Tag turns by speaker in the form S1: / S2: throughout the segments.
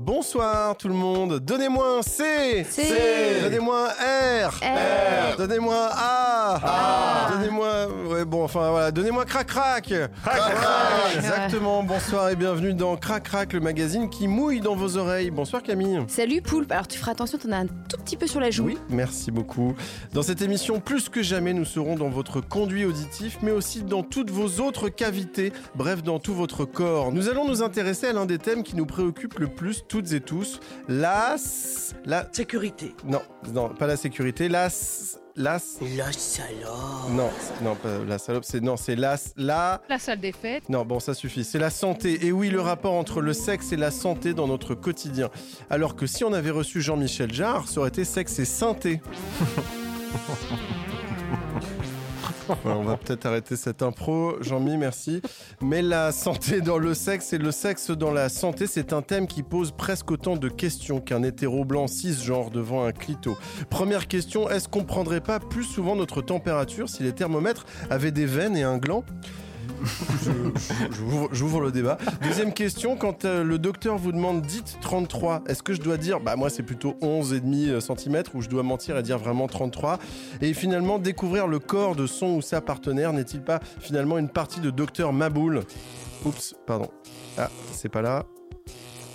S1: Bonsoir tout le monde. Donnez-moi un C.
S2: C.
S1: Donnez-moi un R.
S2: R.
S1: Donnez-moi un A.
S2: A.
S1: Donnez-moi. Ouais, bon, enfin voilà. Donnez-moi crac crac. Crac
S2: crac.
S1: Exactement. Bonsoir et bienvenue dans Crac crac, le magazine qui mouille dans vos oreilles. Bonsoir Camille.
S2: Salut Poulpe, alors tu feras attention, t'en as un tout petit peu sur la joue.
S1: Oui, merci beaucoup. Dans cette émission, plus que jamais, nous serons dans votre conduit auditif, mais aussi dans toutes vos autres cavités, bref, dans tout votre corps. Nous allons nous intéresser à l'un des thèmes qui nous préoccupe le plus, toutes et tous, la... La...
S3: Sécurité.
S1: Non, non, pas la sécurité, la... La...
S3: La salope.
S1: Non, non, pas la salope, c'est... Non, c'est la... La...
S4: La salle des fêtes.
S1: Non, bon, ça suffit. C'est la santé. Et oui, le rapport entre le sexe et la santé dans notre quotidien. Alors que si on avait reçu Jean-Michel Jarre, ça aurait été sexe et santé. On va peut-être arrêter cette impro, Jean-Mi, merci. Mais la santé dans le sexe et le sexe dans la santé, c'est un thème qui pose presque autant de questions qu'un hétéro blanc cisgenre devant un clito. Première question, est-ce qu'on prendrait pas plus souvent notre température si les thermomètres avaient des veines et un gland? J'ouvre le débat. Deuxième question, quand euh, le docteur vous demande dites 33, est-ce que je dois dire bah moi c'est plutôt 11,5 cm ou je dois mentir et dire vraiment 33 Et finalement découvrir le corps de son ou sa partenaire n'est-il pas finalement une partie de docteur Maboul? Oups, pardon. Ah, c'est pas là.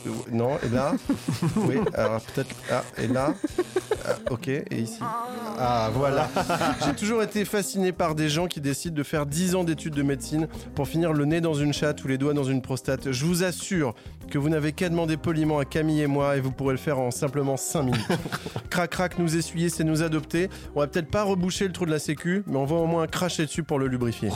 S1: Euh, Non, et là Oui, alors peut-être. Ah, et là Ah, Ok, et ici Ah, voilà J'ai toujours été fasciné par des gens qui décident de faire 10 ans d'études de médecine pour finir le nez dans une chatte ou les doigts dans une prostate. Je vous assure que vous n'avez qu'à demander poliment à Camille et moi et vous pourrez le faire en simplement 5 minutes. crac crac, nous essuyer, c'est nous adopter. On va peut-être pas reboucher le trou de la sécu, mais on va au moins cracher dessus pour le lubrifier.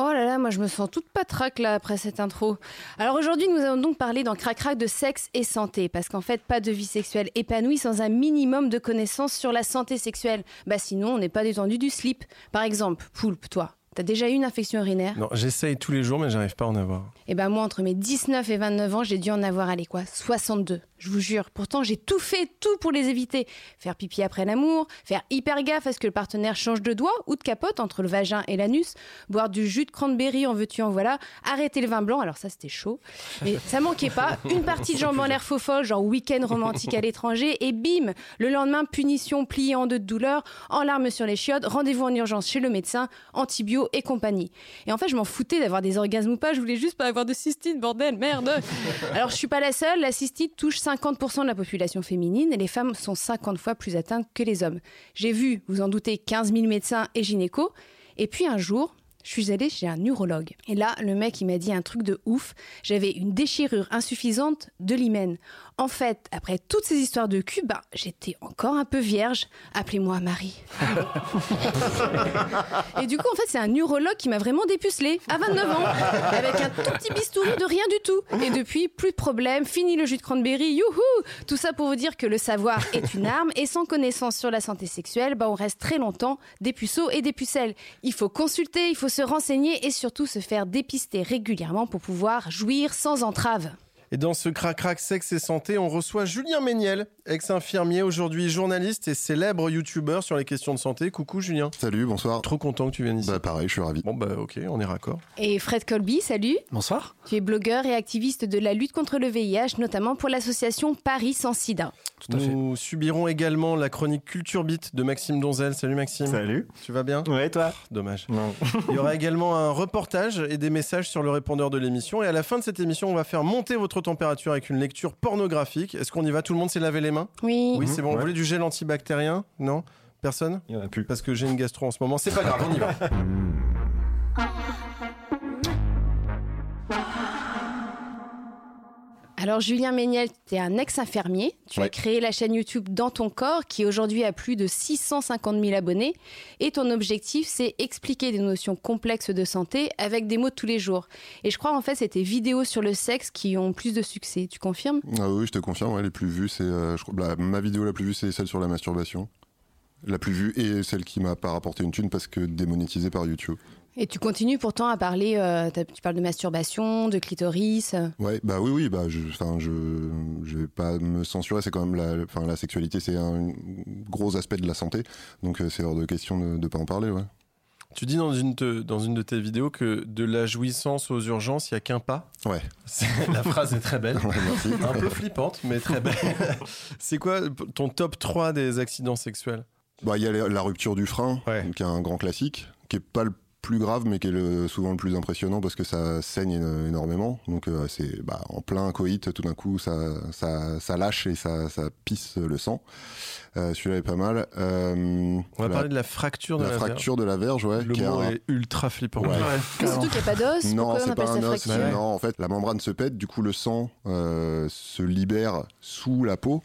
S2: Oh là là, moi je me sens toute patraque là après cette intro. Alors aujourd'hui, nous allons donc parler dans Crac Crac de sexe et santé, parce qu'en fait, pas de vie sexuelle épanouie sans un minimum de connaissances sur la santé sexuelle. Bah sinon, on n'est pas détendu du slip. Par exemple, Poulpe, toi, t'as déjà eu une infection urinaire
S1: Non, j'essaye tous les jours, mais j'arrive pas à en avoir.
S2: Et ben moi, entre mes 19 et 29 ans, j'ai dû en avoir, allez quoi, 62. Je vous jure. Pourtant, j'ai tout fait, tout pour les éviter. Faire pipi après l'amour, faire hyper gaffe à ce que le partenaire change de doigt ou de capote entre le vagin et l'anus, boire du jus de cranberry en veux-tu en voilà, arrêter le vin blanc, alors ça c'était chaud. Mais ça manquait pas. Une partie de jambes en l'air faux folle, genre week-end romantique à l'étranger, et bim Le lendemain, punition pliée en deux de douleur, en larmes sur les chiottes, rendez-vous en urgence chez le médecin, antibio et compagnie. Et en fait, je m'en foutais d'avoir des orgasmes ou pas, je voulais juste pas avoir de cystite, bordel, merde Alors, je suis pas la seule, la cystite touche 50% de la population féminine et les femmes sont 50 fois plus atteintes que les hommes. J'ai vu, vous en doutez, 15 000 médecins et gynécos, et puis un jour, je suis allée chez un urologue. Et là, le mec, il m'a dit un truc de ouf. J'avais une déchirure insuffisante de l'hymen. En fait, après toutes ces histoires de cul, bah, j'étais encore un peu vierge. Appelez-moi Marie. Et du coup, en fait, c'est un urologue qui m'a vraiment dépucelé à 29 ans, avec un tout petit bistouri de rien du tout. Et depuis, plus de problème, fini le jus de cranberry, youhou Tout ça pour vous dire que le savoir est une arme, et sans connaissance sur la santé sexuelle, bah, on reste très longtemps des puceaux et des pucelles. Il faut consulter, il faut se renseigner, et surtout se faire dépister régulièrement pour pouvoir jouir sans entrave.
S1: Et dans ce crac-crac sexe et santé, on reçoit Julien Méniel, ex-infirmier, aujourd'hui journaliste et célèbre youtubeur sur les questions de santé. Coucou Julien.
S5: Salut, bonsoir.
S1: Trop content que tu viennes ici.
S5: Bah pareil, je suis ravi.
S1: Bon bah ok, on est raccord.
S2: Et Fred Colby, salut
S6: Bonsoir.
S2: Tu es blogueur et activiste de la lutte contre le VIH, notamment pour l'association Paris sans sida.
S6: Tout à fait.
S1: Nous subirons également la chronique Culture Beat de Maxime Donzel. Salut Maxime.
S6: Salut.
S1: Tu vas bien?
S6: Ouais, toi?
S1: Dommage.
S6: Non.
S1: Il y aura également un reportage et des messages sur le répondeur de l'émission. Et à la fin de cette émission, on va faire monter votre température avec une lecture pornographique. Est-ce qu'on y va Tout le monde s'est lavé les mains?
S2: Oui.
S1: Oui, c'est bon. Vous voulez du gel antibactérien? Non? Personne?
S6: Il y en a plus.
S1: Parce que j'ai une gastro en ce moment. C'est pas grave, on y va.
S2: Alors Julien Méniel, tu es un ex-infirmier. Tu as créé la chaîne YouTube Dans ton corps qui aujourd'hui a plus de 650 000 abonnés. Et ton objectif, c'est expliquer des notions complexes de santé avec des mots de tous les jours. Et je crois en fait c'est tes vidéos sur le sexe qui ont plus de succès. Tu confirmes?
S4: Ah oui, je te confirme, ouais, les plus vues, c'est. euh, la- ma vidéo la plus vue, c'est celle sur la masturbation. La plus vue et celle qui m'a pas rapporté une thune parce que démonétisée par YouTube.
S2: Et tu continues pourtant à parler, euh, tu parles de masturbation, de clitoris. euh.
S4: Ouais, bah oui, oui, bah je, enfin, je, je vais pas me censurer. C'est quand même la, enfin, la sexualité, c'est un gros aspect de la santé, donc euh, c'est hors de question de, de pas en parler, ouais.
S1: Tu dis dans une, te- dans une de tes vidéos que de la jouissance aux urgences, il n'y a qu'un pas.
S4: Ouais.
S1: La phrase est très belle.
S4: Ouais, merci.
S1: Un peu flippante, mais très belle. C'est quoi ton top 3 des accidents sexuels?
S4: Bah, il y a la, la rupture du frein,
S1: Ouais.
S4: qui est un grand classique, qui est pas le plus grave, mais qui est le- souvent le plus impressionnant parce que ça saigne éno- énormément. Donc euh, c'est bah, en plein coït, tout d'un coup, ça, ça, ça lâche et ça, ça pisse le sang. Euh, Celui-là est pas mal. Euh,
S1: On va
S4: la,
S1: parler de la fracture de
S4: la
S1: la,
S4: fracture de la verge, ouais.
S1: Le
S4: qui est
S1: mot
S4: un-
S1: est ultra flippant.
S4: Ouais.
S2: Mais surtout qu'il n'y a pas d'os.
S4: Non,
S2: Pourquoi on
S4: c'est
S2: appelle
S4: pas
S2: ça
S4: un os.
S2: fracture
S1: Ouais.
S4: Non, en fait, la membrane se pète, du coup, le sang euh, se libère sous la peau.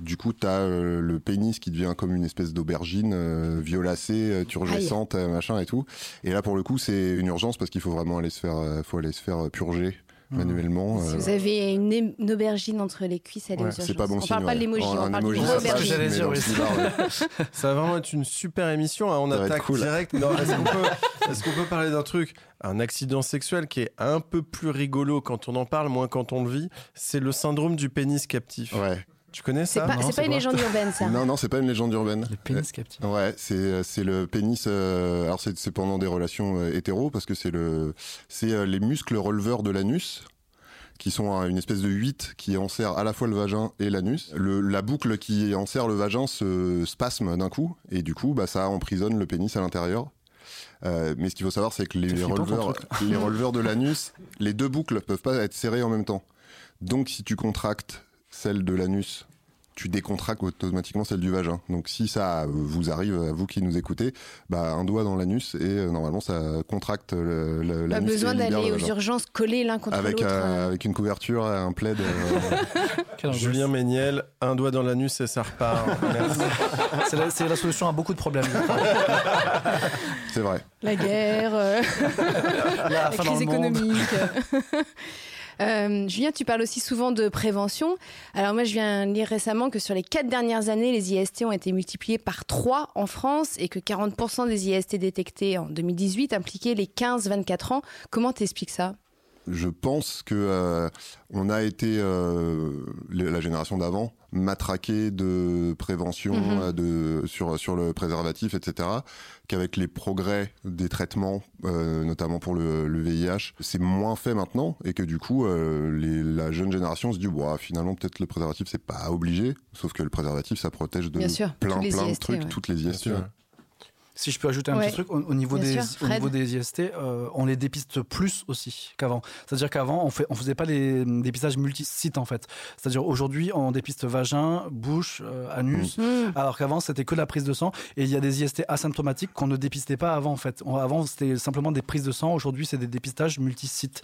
S4: Du coup, tu as le pénis qui devient comme une espèce d'aubergine euh, violacée, euh, turgescente, euh, machin et tout. Et là, pour le coup, c'est une urgence parce qu'il faut vraiment aller se faire, euh, faut aller se faire purger manuellement.
S2: Si
S4: euh,
S2: vous avez une, aubergine entre les cuisses, allez
S1: Ouais,
S4: c'est
S2: urgences.
S4: pas bon
S2: On
S4: signe.
S2: parle pas de l'emoji,
S4: Un
S2: on parle
S4: emoji,
S2: d'une
S4: ça
S1: va vraiment être une super émission. hein. On
S4: Ça
S1: attaque
S4: cool.
S1: direct. Est-ce qu'on peut, est-ce qu'on peut parler d'un truc Un accident sexuel qui est un peu plus rigolo quand on en parle, moins quand on le vit? C'est le syndrome du pénis captif.
S4: Ouais.
S1: Tu connais
S2: C'est
S1: ça
S2: pas,
S5: non,
S2: c'est
S5: c'est
S2: pas une
S5: quoi
S2: légende urbaine, ça.
S4: Non, non, c'est pas une légende urbaine.
S5: Le pénis captif.
S4: Ouais, c'est c'est le pénis. euh, alors c'est c'est pendant des relations euh, hétéro parce que c'est le c'est euh, les muscles releveurs de l'anus qui sont euh, une espèce de 8 qui enserre à la fois le vagin et l'anus. Le la boucle qui enserre le vagin se spasme d'un coup et du coup bah ça emprisonne le pénis à l'intérieur. Euh, mais ce qu'il faut savoir, c'est que les releveurs, les releveurs de l'anus, les deux boucles peuvent pas être serrées en même temps. Donc, si tu contractes celle de l'anus, tu décontractes automatiquement celle du vagin. Donc, si ça vous arrive, à vous qui nous écoutez, bah, un doigt dans l'anus et euh, normalement ça contracte
S2: Pas
S4: l'anus. et
S2: besoin d'aller
S4: le
S2: aux urgences coller l'un contre
S4: Avec,
S2: l'autre.
S4: euh,
S2: euh.
S4: avec une couverture, un plaid. euh.
S1: Julien Méniel, un doigt dans l'anus et ça repart.
S5: C'est la, c'est la solution à beaucoup de problèmes.
S4: c'est vrai.
S2: La guerre, euh,
S5: La
S2: crise économique. Euh, Julien, tu parles aussi souvent de prévention. Alors moi, je viens lire récemment que sur les quatre dernières années, les IST ont été multipliés par 3 en France et que 40% des IST détectés en 2018 impliquaient les 15-24 ans. Comment t'expliques ça?
S4: Je pense que euh, on a été euh, la génération d'avant matraqué de prévention
S2: Mhm.
S4: euh, de sur sur le préservatif etc qu'avec les progrès des traitements euh, notamment pour le, le VIH c'est moins fait maintenant et que du coup euh, les, la jeune génération se dit bon finalement peut-être le préservatif c'est pas obligé sauf que le préservatif ça protège de
S2: Bien sûr,
S4: plein plein de trucs
S2: ouais.
S4: toutes les
S1: Bien
S4: IST
S1: sûr.
S4: ouais.
S5: Si je peux ajouter un
S2: Ouais.
S5: petit truc, au, au niveau,
S2: Bien
S5: des,
S2: sûr,
S5: au
S2: Fred.
S5: niveau des IST, euh, on les dépiste plus aussi qu'avant. C'est-à-dire qu'avant, on fait, on faisait pas les hum, dépistages multisites en fait. C'est-à-dire aujourd'hui, on dépiste vagin, bouche, euh, anus.
S2: Hmm.
S5: Alors qu'avant, c'était que la prise de sang. Et il y a des IST asymptomatiques qu'on ne dépistait pas avant, en fait. On- avant, c'était simplement des prises de sang. Aujourd'hui, c'est des dépistages multisites.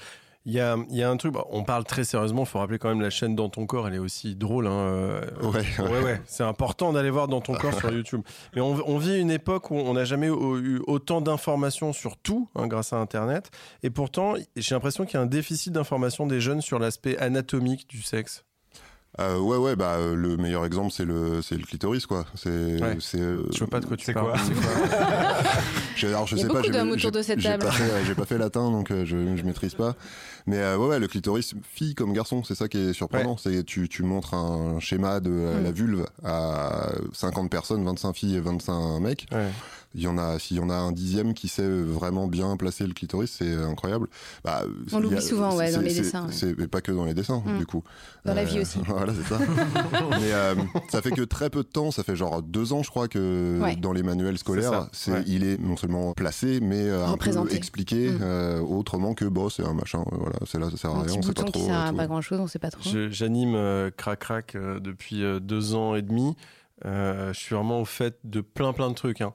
S1: Il y a, il y a un truc, bah, on parle très sérieusement, il faut rappeler quand même la chaîne Dans ton corps, elle est aussi drôle. Hein, euh,
S4: Ouais,
S1: ouais, ouais, c'est important d'aller voir Dans ton corps sur YouTube. Mais on, on vit une époque où on n'a jamais eu eu autant d'informations sur tout hein, grâce à Internet. Et pourtant, j'ai l'impression qu'il y a un déficit d'information des jeunes sur l'aspect anatomique du sexe.
S4: Euh, ouais ouais bah euh, le meilleur exemple c'est le c'est le clitoris quoi c'est
S1: Ouais.
S4: c'est euh,
S1: Je vois pas de quoi tu parles.
S6: quoi
S1: C'est quoi
S4: J'ai- Alors je
S2: Il y a
S4: sais pas,
S2: beaucoup
S4: j'ai-
S2: d'hommes
S4: j'ai-
S2: autour de cette
S4: j'ai
S2: table.
S4: pas fait- ouais, J'ai pas fait latin donc euh, je, je maîtrise pas. Mais euh, ouais, ouais, le clitoris, fille comme garçon, c'est ça qui est surprenant. C'est tu tu montres un schéma de euh,
S2: Mm.
S4: la vulve à 50 personnes, 25 filles et 25 mecs.
S1: Ouais.
S4: Il y en a, s'il y en a un dixième qui sait vraiment bien placer le clitoris, c'est incroyable. Bah,
S2: On l'oublie souvent, ouais, dans les dessins, ouais.
S4: Mais pas que dans les dessins,
S2: Mm.
S4: du coup.
S2: Dans la vie aussi.
S4: Voilà, c'est ça. Mais euh, ça fait que très peu de temps, ça fait genre deux ans, je crois, que
S2: Ouais.
S4: dans les manuels scolaires,
S1: ça,
S4: c'est
S1: ouais.
S4: il est non seulement placé, mais euh, un peu expliqué
S2: Mm.
S4: euh, autrement que bon, c'est un machin, euh, voilà, c'est là, ça sert à rien, on sait pas trop.
S2: qui sert à pas grand chose, on sait pas trop.
S1: J'anime euh, Crac Crac euh, depuis euh, deux ans et demi. Euh, je suis vraiment au fait de plein plein de trucs. hein.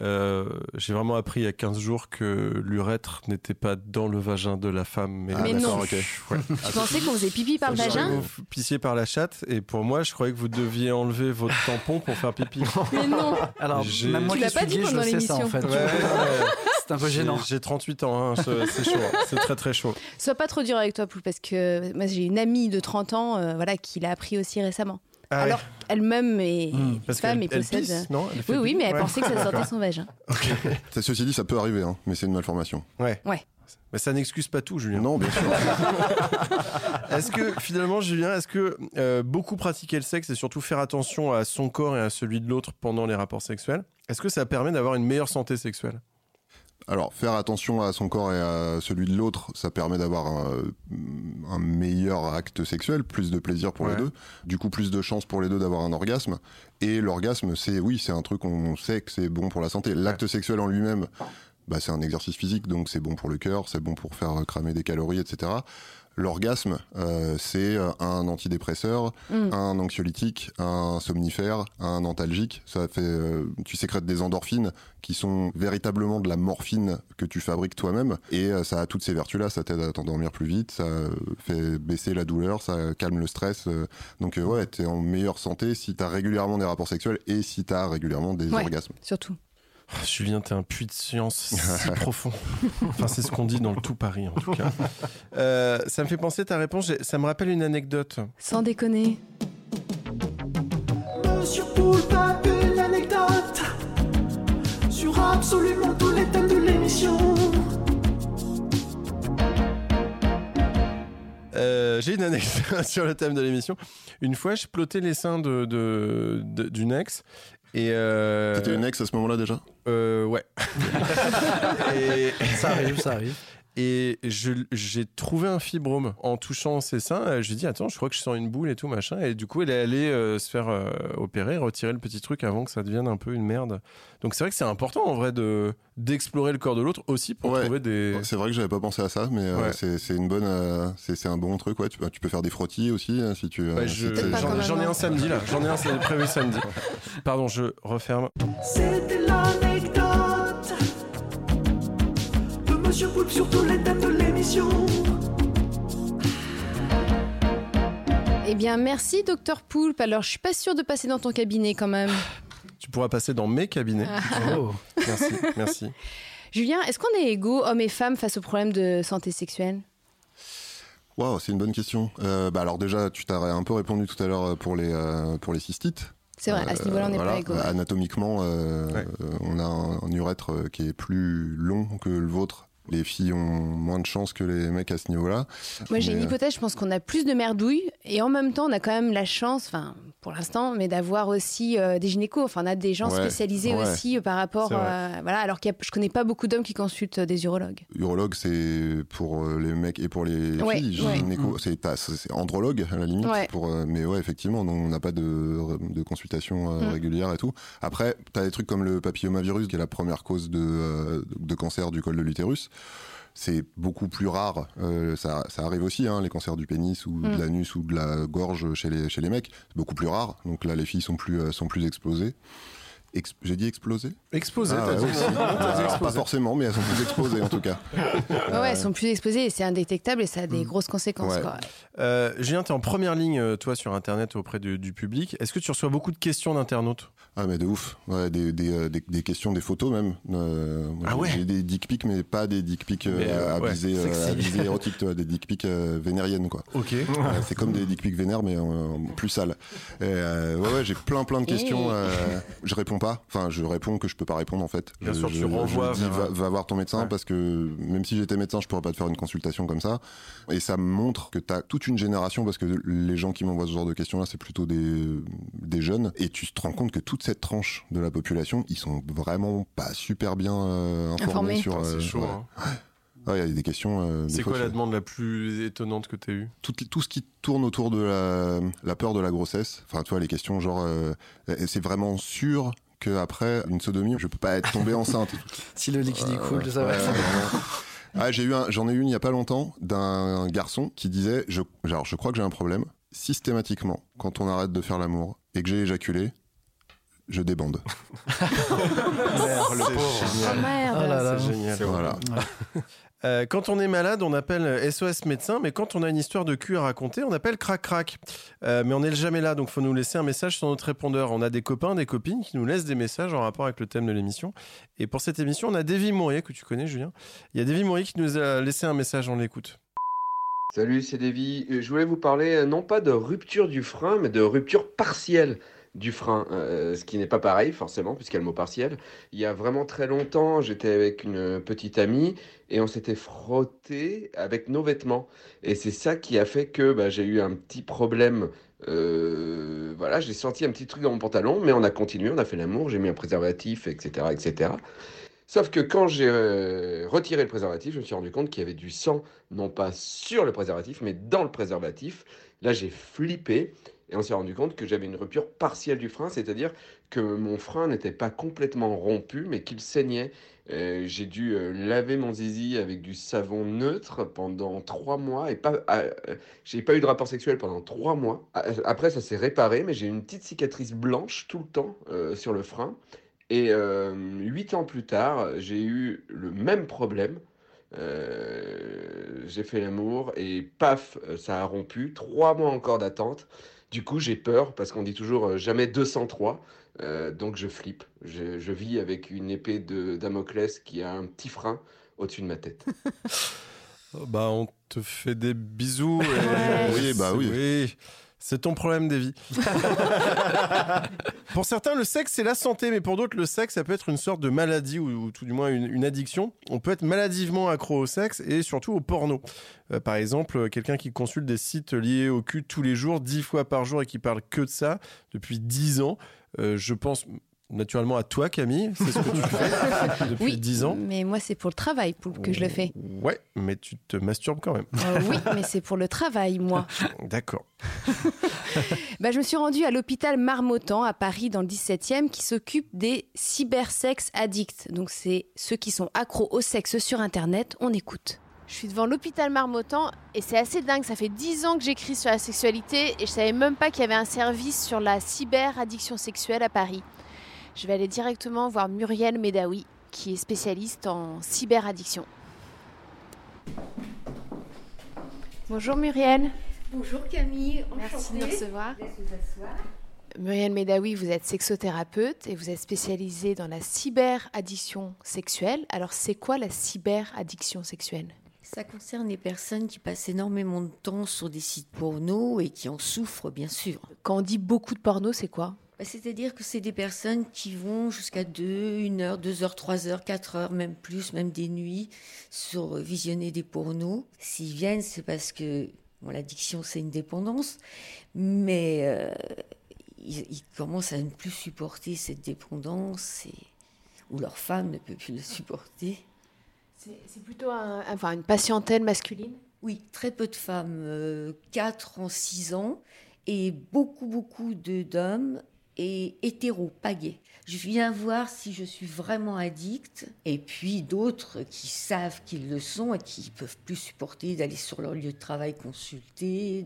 S1: Euh, j'ai vraiment appris il y a 15 jours que l'urètre n'était pas dans le vagin de la femme. Mais,
S2: Mais non.
S4: ok.
S1: Ouais.
S2: Tu pensais qu'on faisait pipi par le
S1: Je
S2: vagin
S1: Vous pissiez par la chatte et pour moi, je croyais que vous deviez enlever votre tampon pour faire pipi.
S2: Mais non
S5: Alors,
S1: J'ai-
S5: même moi
S2: Tu l'as pas dit
S5: je
S2: pendant
S5: sais ça en
S2: l'émission.
S5: fait.
S1: Ouais, ouais.
S5: C'est un peu gênant.
S1: J'ai j'ai 38 ans, hein, je- c'est chaud, hein. c'est très très chaud.
S2: Sois pas trop dur avec toi, Poul, parce que moi j'ai une amie de 30 ans euh, voilà, qui l'a appris aussi récemment.
S1: Ah ouais.
S2: Alors elle-même est
S5: Hmm,
S1: Parce
S2: femme et
S1: elle
S2: possède.
S1: pisse, non Elle
S2: oui, oui, mais elle
S1: Ouais.
S2: pensait que ça sortait son vagin.
S4: Ça, ceci dit, ça peut arriver, hein, mais c'est une malformation.
S1: Ouais.
S2: Ouais.
S1: Mais ça n'excuse pas tout, Julien.
S4: Non, bien sûr.
S1: Est-ce que finalement, Julien, est-ce que euh, beaucoup pratiquer le sexe et surtout faire attention à son corps et à celui de l'autre pendant les rapports sexuels, est-ce que ça permet d'avoir une meilleure santé sexuelle?
S4: Alors, faire attention à son corps et à celui de l'autre, ça permet d'avoir un, un meilleur acte sexuel, plus de plaisir pour
S1: Ouais.
S4: les deux. Du coup, plus de chances pour les deux d'avoir un orgasme. Et l'orgasme, c'est oui, c'est un truc on sait que c'est bon pour la santé. L'acte sexuel en lui-même, bah, c'est un exercice physique, donc c'est bon pour le cœur, c'est bon pour faire cramer des calories, etc. L'orgasme, euh, c'est un antidépresseur,
S2: Mm.
S4: un anxiolytique, un somnifère, un antalgique. Ça fait, euh, tu sécrètes des endorphines qui sont véritablement de la morphine que tu fabriques toi-même. Et euh, ça a toutes ces vertus-là. Ça t'aide à t'endormir plus vite, ça euh, fait baisser la douleur, ça calme le stress. euh. donc euh, ouais, t'es en meilleure santé si t'as régulièrement des rapports sexuels et si t'as régulièrement des
S2: Ouais.
S4: orgasmes.
S2: Surtout.
S1: Oh, Julien, t'es un puits de science si profond. Enfin, c'est ce qu'on dit dans le tout Paris, en tout cas. Euh, ça me fait penser ta réponse. Ça me rappelle une anecdote.
S2: Sans déconner.
S3: Monsieur Poulpe a une anecdote sur absolument tous les thèmes de l'émission.
S1: Euh, j'ai une anecdote sur le thème de l'émission. Une fois, je plottais les seins de, de- de- d'une ex. Et euh,
S4: T'étais une ex à ce moment-là déjà?
S1: euh, ouais. et,
S5: Ça arrive, ça arrive.
S1: Et j'ai trouvé un fibrome en touchant ses seins. Euh, Je lui ai dit attends, je crois que je sens une boule et tout machin. Et du coup, elle est allée euh, se faire euh, opérer, retirer le petit truc avant que ça devienne un peu une merde. Donc c'est vrai que c'est important en vrai de d'explorer le corps de l'autre aussi pour
S4: Ouais.
S1: trouver des.
S4: C'est vrai que j'avais pas pensé à ça, mais euh,
S1: Ouais.
S4: c'est une bonne, euh, c'est un bon truc. Ouais, tu peux, tu peux faire des frottis aussi hein, si tu. euh,
S1: je-
S2: pas
S1: j'en, ai un samedi là, j'en ai un prévu samedi. Pardon, je referme.
S3: C'était Monsieur Poulpe sur tous les thèmes de l'émission.
S2: Eh bien, merci, docteur Poulpe. Alors, je suis pas sûre de passer dans ton cabinet quand même.
S1: Tu pourras passer dans mes cabinets.
S5: Oh.
S1: Merci, merci.
S2: Julien, est-ce qu'on est égaux, hommes et femmes, face aux problèmes de santé sexuelle?
S4: Waouh, c'est une bonne question. Euh, bah alors déjà, tu t'as un peu répondu tout à l'heure euh, pour les euh, pour les cystites.
S2: C'est vrai, à ce niveau-là, on n'est
S4: voilà,
S2: pas égaux.
S4: Anatomiquement, euh,
S1: Ouais.
S4: on a un, un urètre qui est plus long que le vôtre. Les filles ont moins de chance que les mecs à ce niveau-là.
S2: Moi, j'ai une
S4: euh,
S2: hypothèse, je pense qu'on a plus de merdouilles et en même temps, on a quand même la chance, enfin, pour l'instant, mais d'avoir aussi euh, des gynécos. Enfin, on a des gens
S4: Ouais,
S2: spécialisés
S4: ouais.
S2: aussi euh, par rapport. Euh, voilà, alors que je connais pas beaucoup d'hommes qui consultent euh, des urologues.
S4: Urologue, c'est pour euh, les mecs et pour les
S2: Ouais,
S4: filles.
S2: ouais.
S4: Gynéco, c'est t'as- c'est andrologue à la limite.
S2: Ouais.
S4: Pour, euh, mais ouais, effectivement, donc on n'a pas de, de consultation euh,
S2: Mm.
S4: régulière et tout. Après, t'as des trucs comme le papillomavirus, qui est la première cause de, euh, de cancer du col de l'utérus. C'est beaucoup plus rare. Euh, ça, ça arrive aussi, hein, les cancers du pénis ou
S2: Mm.
S4: de l'anus ou de la gorge chez les, chez les mecs. C'est beaucoup plus rare. Donc là, les filles sont plus, euh, sont plus explosées. Ex- J'ai dit explosé
S1: Exposé,
S4: Ah,
S1: t'as
S4: ouais, Alors, Pas forcément, mais elles sont plus exposées en tout cas.
S2: Ouais, elles sont plus exposées et c'est indétectable et ça a des
S1: Mm.
S2: grosses conséquences.
S4: Ouais.
S2: quoi.
S1: Euh, Julien, t'es en première ligne, euh, toi, sur Internet auprès du, du public. Est-ce que tu reçois beaucoup de questions d'internautes?
S4: Ah mais de ouf, ouais, des, des, euh, des, des questions, des photos même. Euh,
S1: Ah
S4: j'ai-
S1: ouais
S4: J'ai des dick pics, mais pas des dick pics euh,
S1: Mais,
S4: à
S1: ouais,
S4: visée,
S5: sexy.
S4: à visée érotique, tu vois, des dick pics euh, vénériennes quoi.
S1: Ok.
S4: C'est comme des dick pics vénères mais euh, plus sales. Et, euh, ouais ouais, j'ai plein plein de questions. Euh, je réponds pas. Enfin, je réponds que je peux pas répondre en fait.
S1: Bien
S4: je,
S1: sûr, tu
S4: je-
S1: renvoies
S4: je dis, va, va voir ton médecin
S1: Ouais.
S4: parce que même si j'étais médecin, je pourrais pas te faire une consultation comme ça. Et ça me montre que tu as toute une génération parce que les gens qui m'envoient ce genre de questions là, c'est plutôt des des jeunes et tu te rends compte que toute cette tranche de la population, ils sont vraiment pas super bien euh, informés
S2: Informés.
S4: sur.
S1: Ah,
S4: euh,
S1: c'est chaud.
S4: ouais.
S1: hein.
S4: Ouais, il y a des questions. euh,
S1: C'est quoi la
S4: tu-
S1: demande la plus étonnante que t'as eue?
S4: Tout, tout ce qui tourne autour de la, la peur de la grossesse. Enfin, tu vois, les questions genre, euh, c'est vraiment sûr que après une sodomie, je peux pas être tombé enceinte.
S5: Si le liquide il coule, ça va.
S4: Ah, j'ai eu un, j'en ai eu une il y a pas longtemps d'un garçon qui disait, je, genre, je crois que j'ai un problème. Systématiquement, quand on arrête de faire l'amour et que j'ai éjaculé, je débande.
S1: Merde, le pauvre.
S2: Oh merde.
S5: Oh là là.
S1: C'est génial.
S4: Voilà.
S1: Euh, quand on est malade, on appelle SOS médecin, mais quand on a une histoire de cul à raconter, on appelle crac crac. Euh, mais on n'est jamais là, donc faut nous laisser un message sur notre répondeur. On a des copains, des copines qui nous laissent des messages en rapport avec le thème de l'émission. Et pour cette émission, on a Davy Mourier, que tu connais, Julien. Il y a Davy Mourier qui nous a laissé un message, on l'écoute.
S6: Salut, c'est Davy. Euh, Je voulais vous parler non pas de rupture du frein, mais de rupture partielle du frein, euh, ce qui n'est pas pareil forcément, puisqu'il y a le mot partiel. Il y a vraiment très longtemps, j'étais avec une petite amie et on s'était frotté avec nos vêtements. Et c'est ça qui a fait que bah, j'ai eu un petit problème. euh, voilà, j'ai senti un petit truc dans mon pantalon, mais on a continué, on a fait l'amour, j'ai mis un préservatif, etc., etc. Sauf que quand j'ai euh, retiré le préservatif, je me suis rendu compte qu'il y avait du sang, non pas sur le préservatif, mais dans le préservatif. Là, j'ai flippé et on s'est rendu compte que j'avais une rupture partielle du frein, c'est-à-dire que mon frein n'était pas complètement rompu, mais qu'il saignait. Euh, j'ai dû euh, laver mon zizi avec du savon neutre pendant trois mois et pas, ah, euh, j'ai pas eu de rapport sexuel pendant trois mois. Ah, Après, ça s'est réparé, mais j'ai une petite cicatrice blanche tout le temps sur le frein. Et huit ans plus tard, j'ai eu le même problème. J'ai fait l'amour et paf, ça a rompu. Trois mois encore d'attente. Du coup, j'ai peur parce qu'on dit toujours euh, jamais 203. Euh, donc je flippe. Je, je vis avec une épée de Damoclès qui a un petit frein au-dessus de ma tête.
S1: Bah, on te fait des bisous. et-
S2: Ouais.
S4: Oui, bah oui.
S1: C'est ton problème, Davy. pour certains, le sexe, c'est la santé, mais pour d'autres, le sexe, ça peut être une sorte de maladie ou, ou tout du moins une, addiction. On peut être maladivement accro au sexe et surtout au porno. Euh, par exemple, quelqu'un qui consulte des sites liés au cul tous les jours, dix fois par jour et qui parle que de ça depuis dix ans. Euh, je pense naturellement à toi, Camille. C'est ce que tu fais depuis
S2: Oui,
S1: dix ans.
S2: mais moi c'est pour le travail pour que je le fais.
S1: Ouais, mais tu te masturbes quand même.
S2: Euh, oui, mais c'est pour le travail, moi.
S1: D'accord.
S2: Bah, je me suis rendue à l'hôpital Marmottan à Paris dans le 17e qui s'occupe des cybersex addicts. Donc c'est ceux qui sont accros au sexe sur internet. On écoute. Je suis devant l'hôpital Marmottan et c'est assez dingue. Ça fait 10 ans que j'écris sur la sexualité et je savais même pas qu'il y avait un service sur la cyberaddiction sexuelle à Paris. Je vais aller directement voir Muriel Medawi qui est spécialiste en cyberaddiction. Bonjour Muriel.
S7: Bonjour Camille,
S2: Merci de nous recevoir.
S7: Vous.
S2: Muriel Medawi, vous êtes sexothérapeute et vous êtes spécialisée dans la cyberaddiction sexuelle. Alors, c'est quoi la cyberaddiction sexuelle?
S7: Ça concerne les personnes qui passent énormément de temps sur des sites porno et qui en souffrent bien sûr.
S2: Quand on dit beaucoup de porno, c'est quoi?
S7: C'est-à-dire que c'est des personnes qui vont jusqu'à 2, 1 heure, 2 heures, 3 heures, 4 heures, même plus, même des nuits, sur euh, visionner des pornos. S'ils viennent, c'est parce que bon, l'addiction, c'est une dépendance, mais euh, ils, ils commencent à ne plus supporter cette dépendance et, ou leur femme ne peut plus le supporter.
S2: C'est plutôt un- enfin, une patientèle masculine?
S7: Oui, très peu de femmes, 4 en 6 ans, et beaucoup, beaucoup d'hommes, et gays. Je viens voir si je suis vraiment addict, et puis d'autres qui savent qu'ils le sont et qui peuvent plus supporter d'aller sur leur lieu de travail consulter,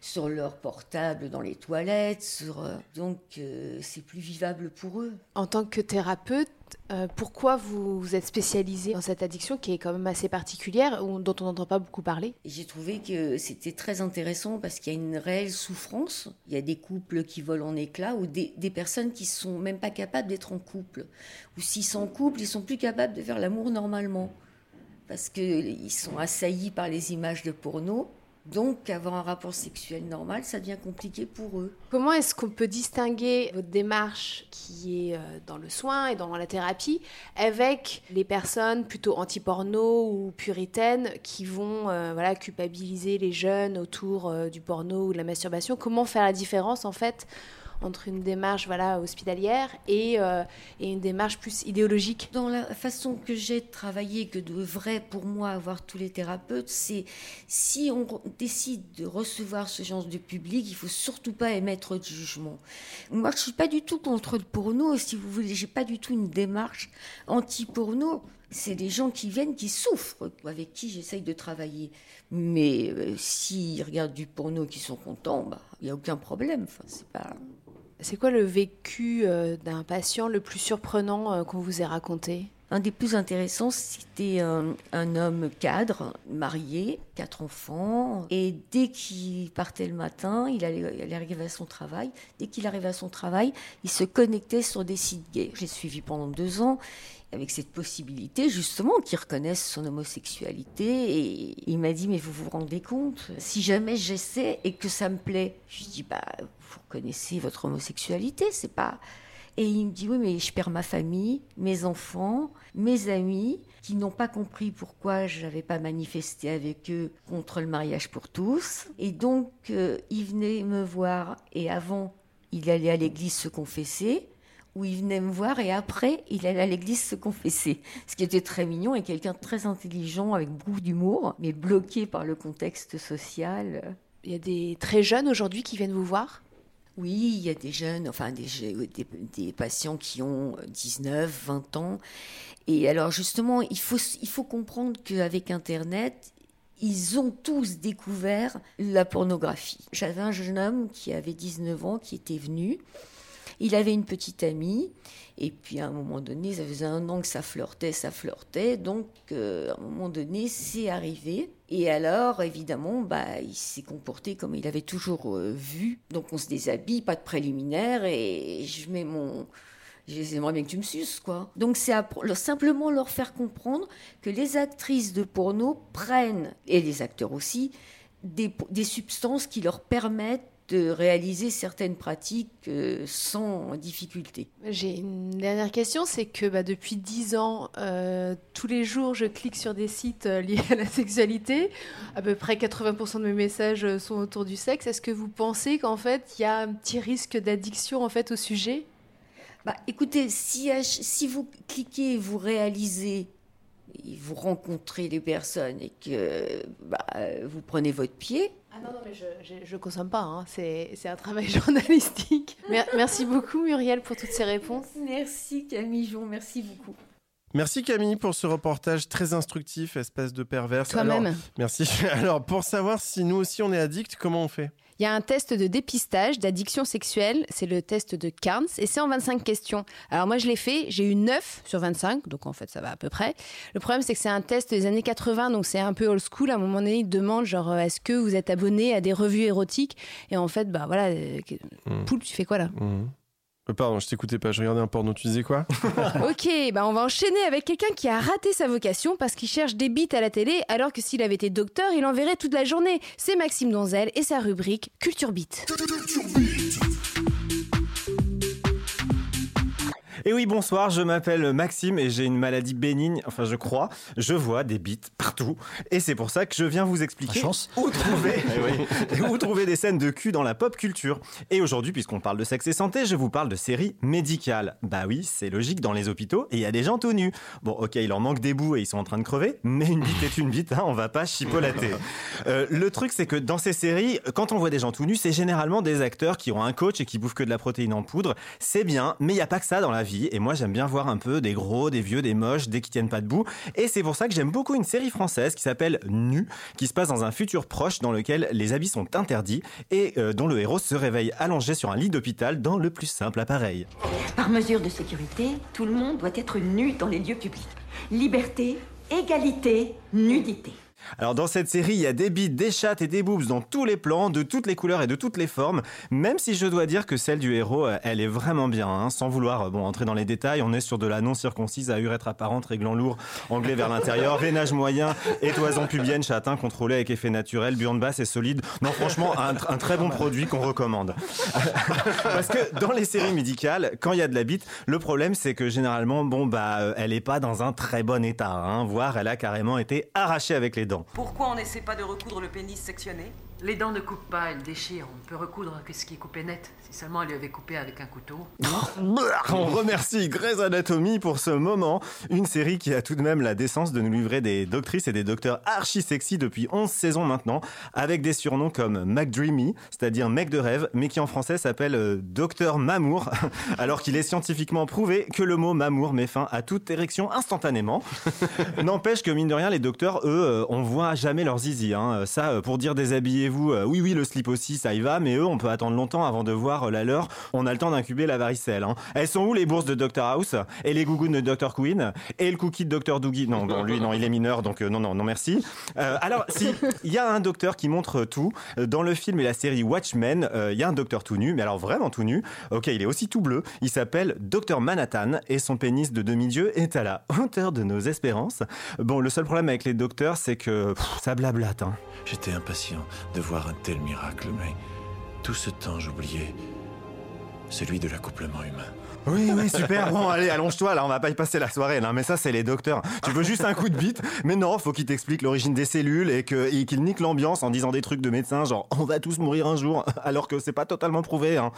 S7: sur leur portable dans les toilettes, sur, euh, donc euh, c'est plus vivable pour eux.
S2: En tant que thérapeute, euh, pourquoi vous, vous êtes spécialisée dans cette addiction qui est quand même assez particulière, dont on n'entend pas beaucoup parler?
S7: J'ai trouvé que c'était très intéressant parce qu'il y a une réelle souffrance. Il y a des couples qui volent en éclats ou des, personnes qui sont même pas capables d'être en couple. Ou s'ils sont en couple, ils sont plus capables de faire l'amour normalement. Parce qu'ils sont assaillis par les images de porno. Donc, avoir un rapport sexuel normal, ça devient compliqué pour eux.
S2: Comment est-ce qu'on peut distinguer votre démarche qui est euh, dans le soin et dans la thérapie avec les personnes plutôt anti-porno ou puritaines qui vont euh, voilà, culpabiliser les jeunes autour euh, du porno ou de la masturbation? Comment faire la différence en fait entre une démarche voilà, hospitalière et, euh, et une démarche plus idéologique
S7: Dans la façon que j'ai de travailler, que devraient pour moi avoir tous les thérapeutes, c'est si on décide de recevoir ce genre de public, il faut surtout pas émettre de jugement. Moi, je suis pas du tout contre le porno, si vous voulez, j'ai pas du tout une démarche anti-porno. C'est des gens qui viennent, qui souffrent, avec qui j'essaye de travailler. Mais euh, s'ils regardent du porno, qui sont contents, bah, il y a aucun problème. C'est pas.
S2: C'est quoi le vécu euh, d'un patient le plus surprenant euh, qu'on vous ait raconté?
S7: Un des plus intéressants, c'était un, un homme cadre, marié, quatre enfants. Et dès qu'il partait le matin, il allait, il arriver à son travail. Dès qu'il arrivait à son travail, il se connectait sur des sites gays. J'ai suivi pendant deux ans avec cette possibilité justement qu'il reconnaisse son homosexualité. Et il m'a dit, mais vous vous rendez compte, si jamais j'essaie et que ça me plaît, je dis, bah, vous reconnaissez votre homosexualité, c'est pas... Et il me dit, oui, mais je perds ma famille, mes enfants, mes amis, qui n'ont pas compris pourquoi je n'avais pas manifesté avec eux contre le mariage pour tous. Et donc, euh, il venait me voir, et avant, il allait à l'église se confesser où il venait me voir et après, il allait à l'église se confesser. Ce qui était très mignon et quelqu'un de très intelligent, avec beaucoup d'humour, mais bloqué par le contexte social.
S2: Il y a des très jeunes aujourd'hui qui viennent vous voir?
S7: Oui, il y a des jeunes, enfin des, patients qui ont 19, 20 ans. Et alors justement, il faut, il faut comprendre qu'avec Internet, ils ont tous découvert la pornographie. J'avais un jeune homme qui avait 19 ans qui était venu. Il avait une petite amie, et puis à un moment donné, ça faisait un an que ça flirtait, ça flirtait, donc euh, à un moment donné, c'est arrivé. Et alors, évidemment, bah, il s'est comporté comme il avait toujours euh, vu. Donc on se déshabille, pas de préliminaire, et je mets mon... J'aimerais bien que tu me suces, quoi. Donc c'est simplement leur faire comprendre que les actrices de porno prennent, et les acteurs aussi, des, des substances qui leur permettent de réaliser certaines pratiques euh, sans difficulté.
S2: J'ai une dernière question, c'est que bah, depuis dix ans, euh, tous les jours, je clique sur des sites euh, liés à la sexualité. À peu près 80% de mes messages sont autour du sexe. Est-ce que vous pensez qu'en fait, il y a un petit risque d'addiction en fait au sujet?
S7: Bah, Écoutez, si, si vous cliquez, vous réalisez vous rencontrez les personnes et que bah, vous prenez votre pied,
S2: ah non, non, mais je ne consomme pas, hein. c'est un travail journalistique. merci beaucoup Muriel pour toutes ces réponses.
S7: Merci Camille Jon, merci beaucoup.
S1: Merci Camille pour ce reportage très instructif, espèce de perverse.
S2: Toi-même.
S1: Merci. Alors, pour savoir si nous aussi on est addict, comment on fait?
S2: Il y a un test de dépistage d'addiction sexuelle, c'est le test de Carnes, et c'est en 25 questions. Alors moi je l'ai fait, j'ai eu 9 sur 25, donc en fait ça va à peu près. Le problème c'est que c'est un test des années 80, donc c'est un peu old school. À un moment donné, il demande genre euh, est-ce que vous êtes abonné à des revues érotiques? Et en fait, bah voilà, euh, mmh. Poule, tu fais quoi là? Mmh.
S1: Euh, pardon, je t'écoutais pas, je regardais un porno, tu disais quoi
S2: Ok, bah on va enchaîner avec quelqu'un qui a raté sa vocation parce qu'il cherche des bites à la télé alors que s'il avait été docteur, il en verrait toute la journée. C'est Maxime Donzel et sa rubrique Culture Beat.
S8: Et oui, bonsoir, je m'appelle Maxime et j'ai une maladie bénigne, enfin je crois. Je vois des bites partout. Et c'est pour ça que je viens vous expliquer Où, trouver, eh où trouver des scènes de cul dans la pop culture. Et aujourd'hui, puisqu'on parle de sexe et santé, je vous parle de séries médicales. Bah oui, c'est logique dans les hôpitaux et il y a des gens tout nus. Bon, ok, il en manque des bouts et ils sont en train de crever, mais une bite est une bite, hein, on va pas chipolater. Euh, le truc, c'est que dans ces séries, quand on voit des gens tout nus, c'est généralement des acteurs qui ont un coach et qui bouffent que de la protéine en poudre. C'est bien, mais il n'y a pas que ça dans la vie et moi, j'aime bien voir un peu des gros, des vieux, des moches, des qui tiennent pas debout. Et c'est pour ça que j'aime beaucoup une série française qui s'appelle Nu, qui se passe dans un futur proche dans lequel les habits sont interdits et euh, dont le héros se réveille allongé sur un lit d'hôpital dans le plus simple appareil.
S9: Par mesure de sécurité, tout le monde doit être nu dans les lieux publics. Liberté, égalité, nudité.
S8: Alors dans cette série, il y a des bites, des chattes et des boobs dans tous les plans, de toutes les couleurs et de toutes les formes. Même si je dois dire que celle du héros, euh, elle est vraiment bien. Hein. Sans vouloir euh, entrer dans les détails, on est sur de la non circoncise à urètre apparente, réglant lourd, anglais vers l'intérieur, veinage moyen, étoison pubienne, châtain contrôlé avec effet naturel, burne basse et solide. Non franchement, un, très bon produit qu'on recommande. Parce que dans les séries médicales, quand il y a de la bite, le problème c'est que généralement, bon bah, euh, elle est pas dans un très bon état, hein, voire elle a carrément été arrachée avec les dents.
S10: Pourquoi on n'essaie pas de recoudre le pénis sectionné? Les dents ne coupent pas, elles déchirent. On peut recoudre que ce qui est coupé net. Si seulement elle lui avait coupé avec un couteau.
S8: on remercie Grey's Anatomy pour ce moment. Une série qui a tout de même la décence de nous livrer des doctrices et des docteurs archi sexy depuis 11 saisons maintenant, avec des surnoms comme McDreamy, c'est-à-dire mec de rêve, mais qui en français s'appelle euh, Docteur Mamour, alors qu'il est scientifiquement prouvé que le mot Mamour met fin à toute érection instantanément. N'empêche que mine de rien, les docteurs, eux, euh, on voit jamais leur zizi. Hein. Ça, euh, pour dire déshabillez-vous euh, oui, oui, le slip aussi, ça y va, mais eux, on peut attendre longtemps avant de voir euh, la leur. On a le temps d'incuber la varicelle. hein. Elles sont où les bourses de Dr House et les gougounes de Dr Queen et le cookie de Dr Doogie Non, lui, non, il est mineur, donc euh, non, non, non, merci. Alors, si, il y a un docteur qui montre tout. Dans le film et la série Watchmen, il y a un docteur tout nu, mais alors vraiment tout nu. Ok, il est aussi tout bleu. Il s'appelle Dr Manhattan et son pénis de demi-dieu est à la hauteur de nos espérances. Bon, le seul problème avec les docteurs, c'est que ça blablate. Hein.
S11: J'étais impatient de voir un tel miracle, mais tout ce temps j'oubliais celui de l'accouplement humain.
S8: Oui, oui, super. Bon, allez, allonge-toi, là, on va pas y passer la soirée. Non, mais ça, c'est les docteurs. Tu veux juste un coup de bite, mais non, faut qu'ils t'expliquent l'origine des cellules et qu'ils niquent l'ambiance en disant des trucs de médecins, genre on va tous mourir un jour, alors que c'est pas totalement prouvé. hein.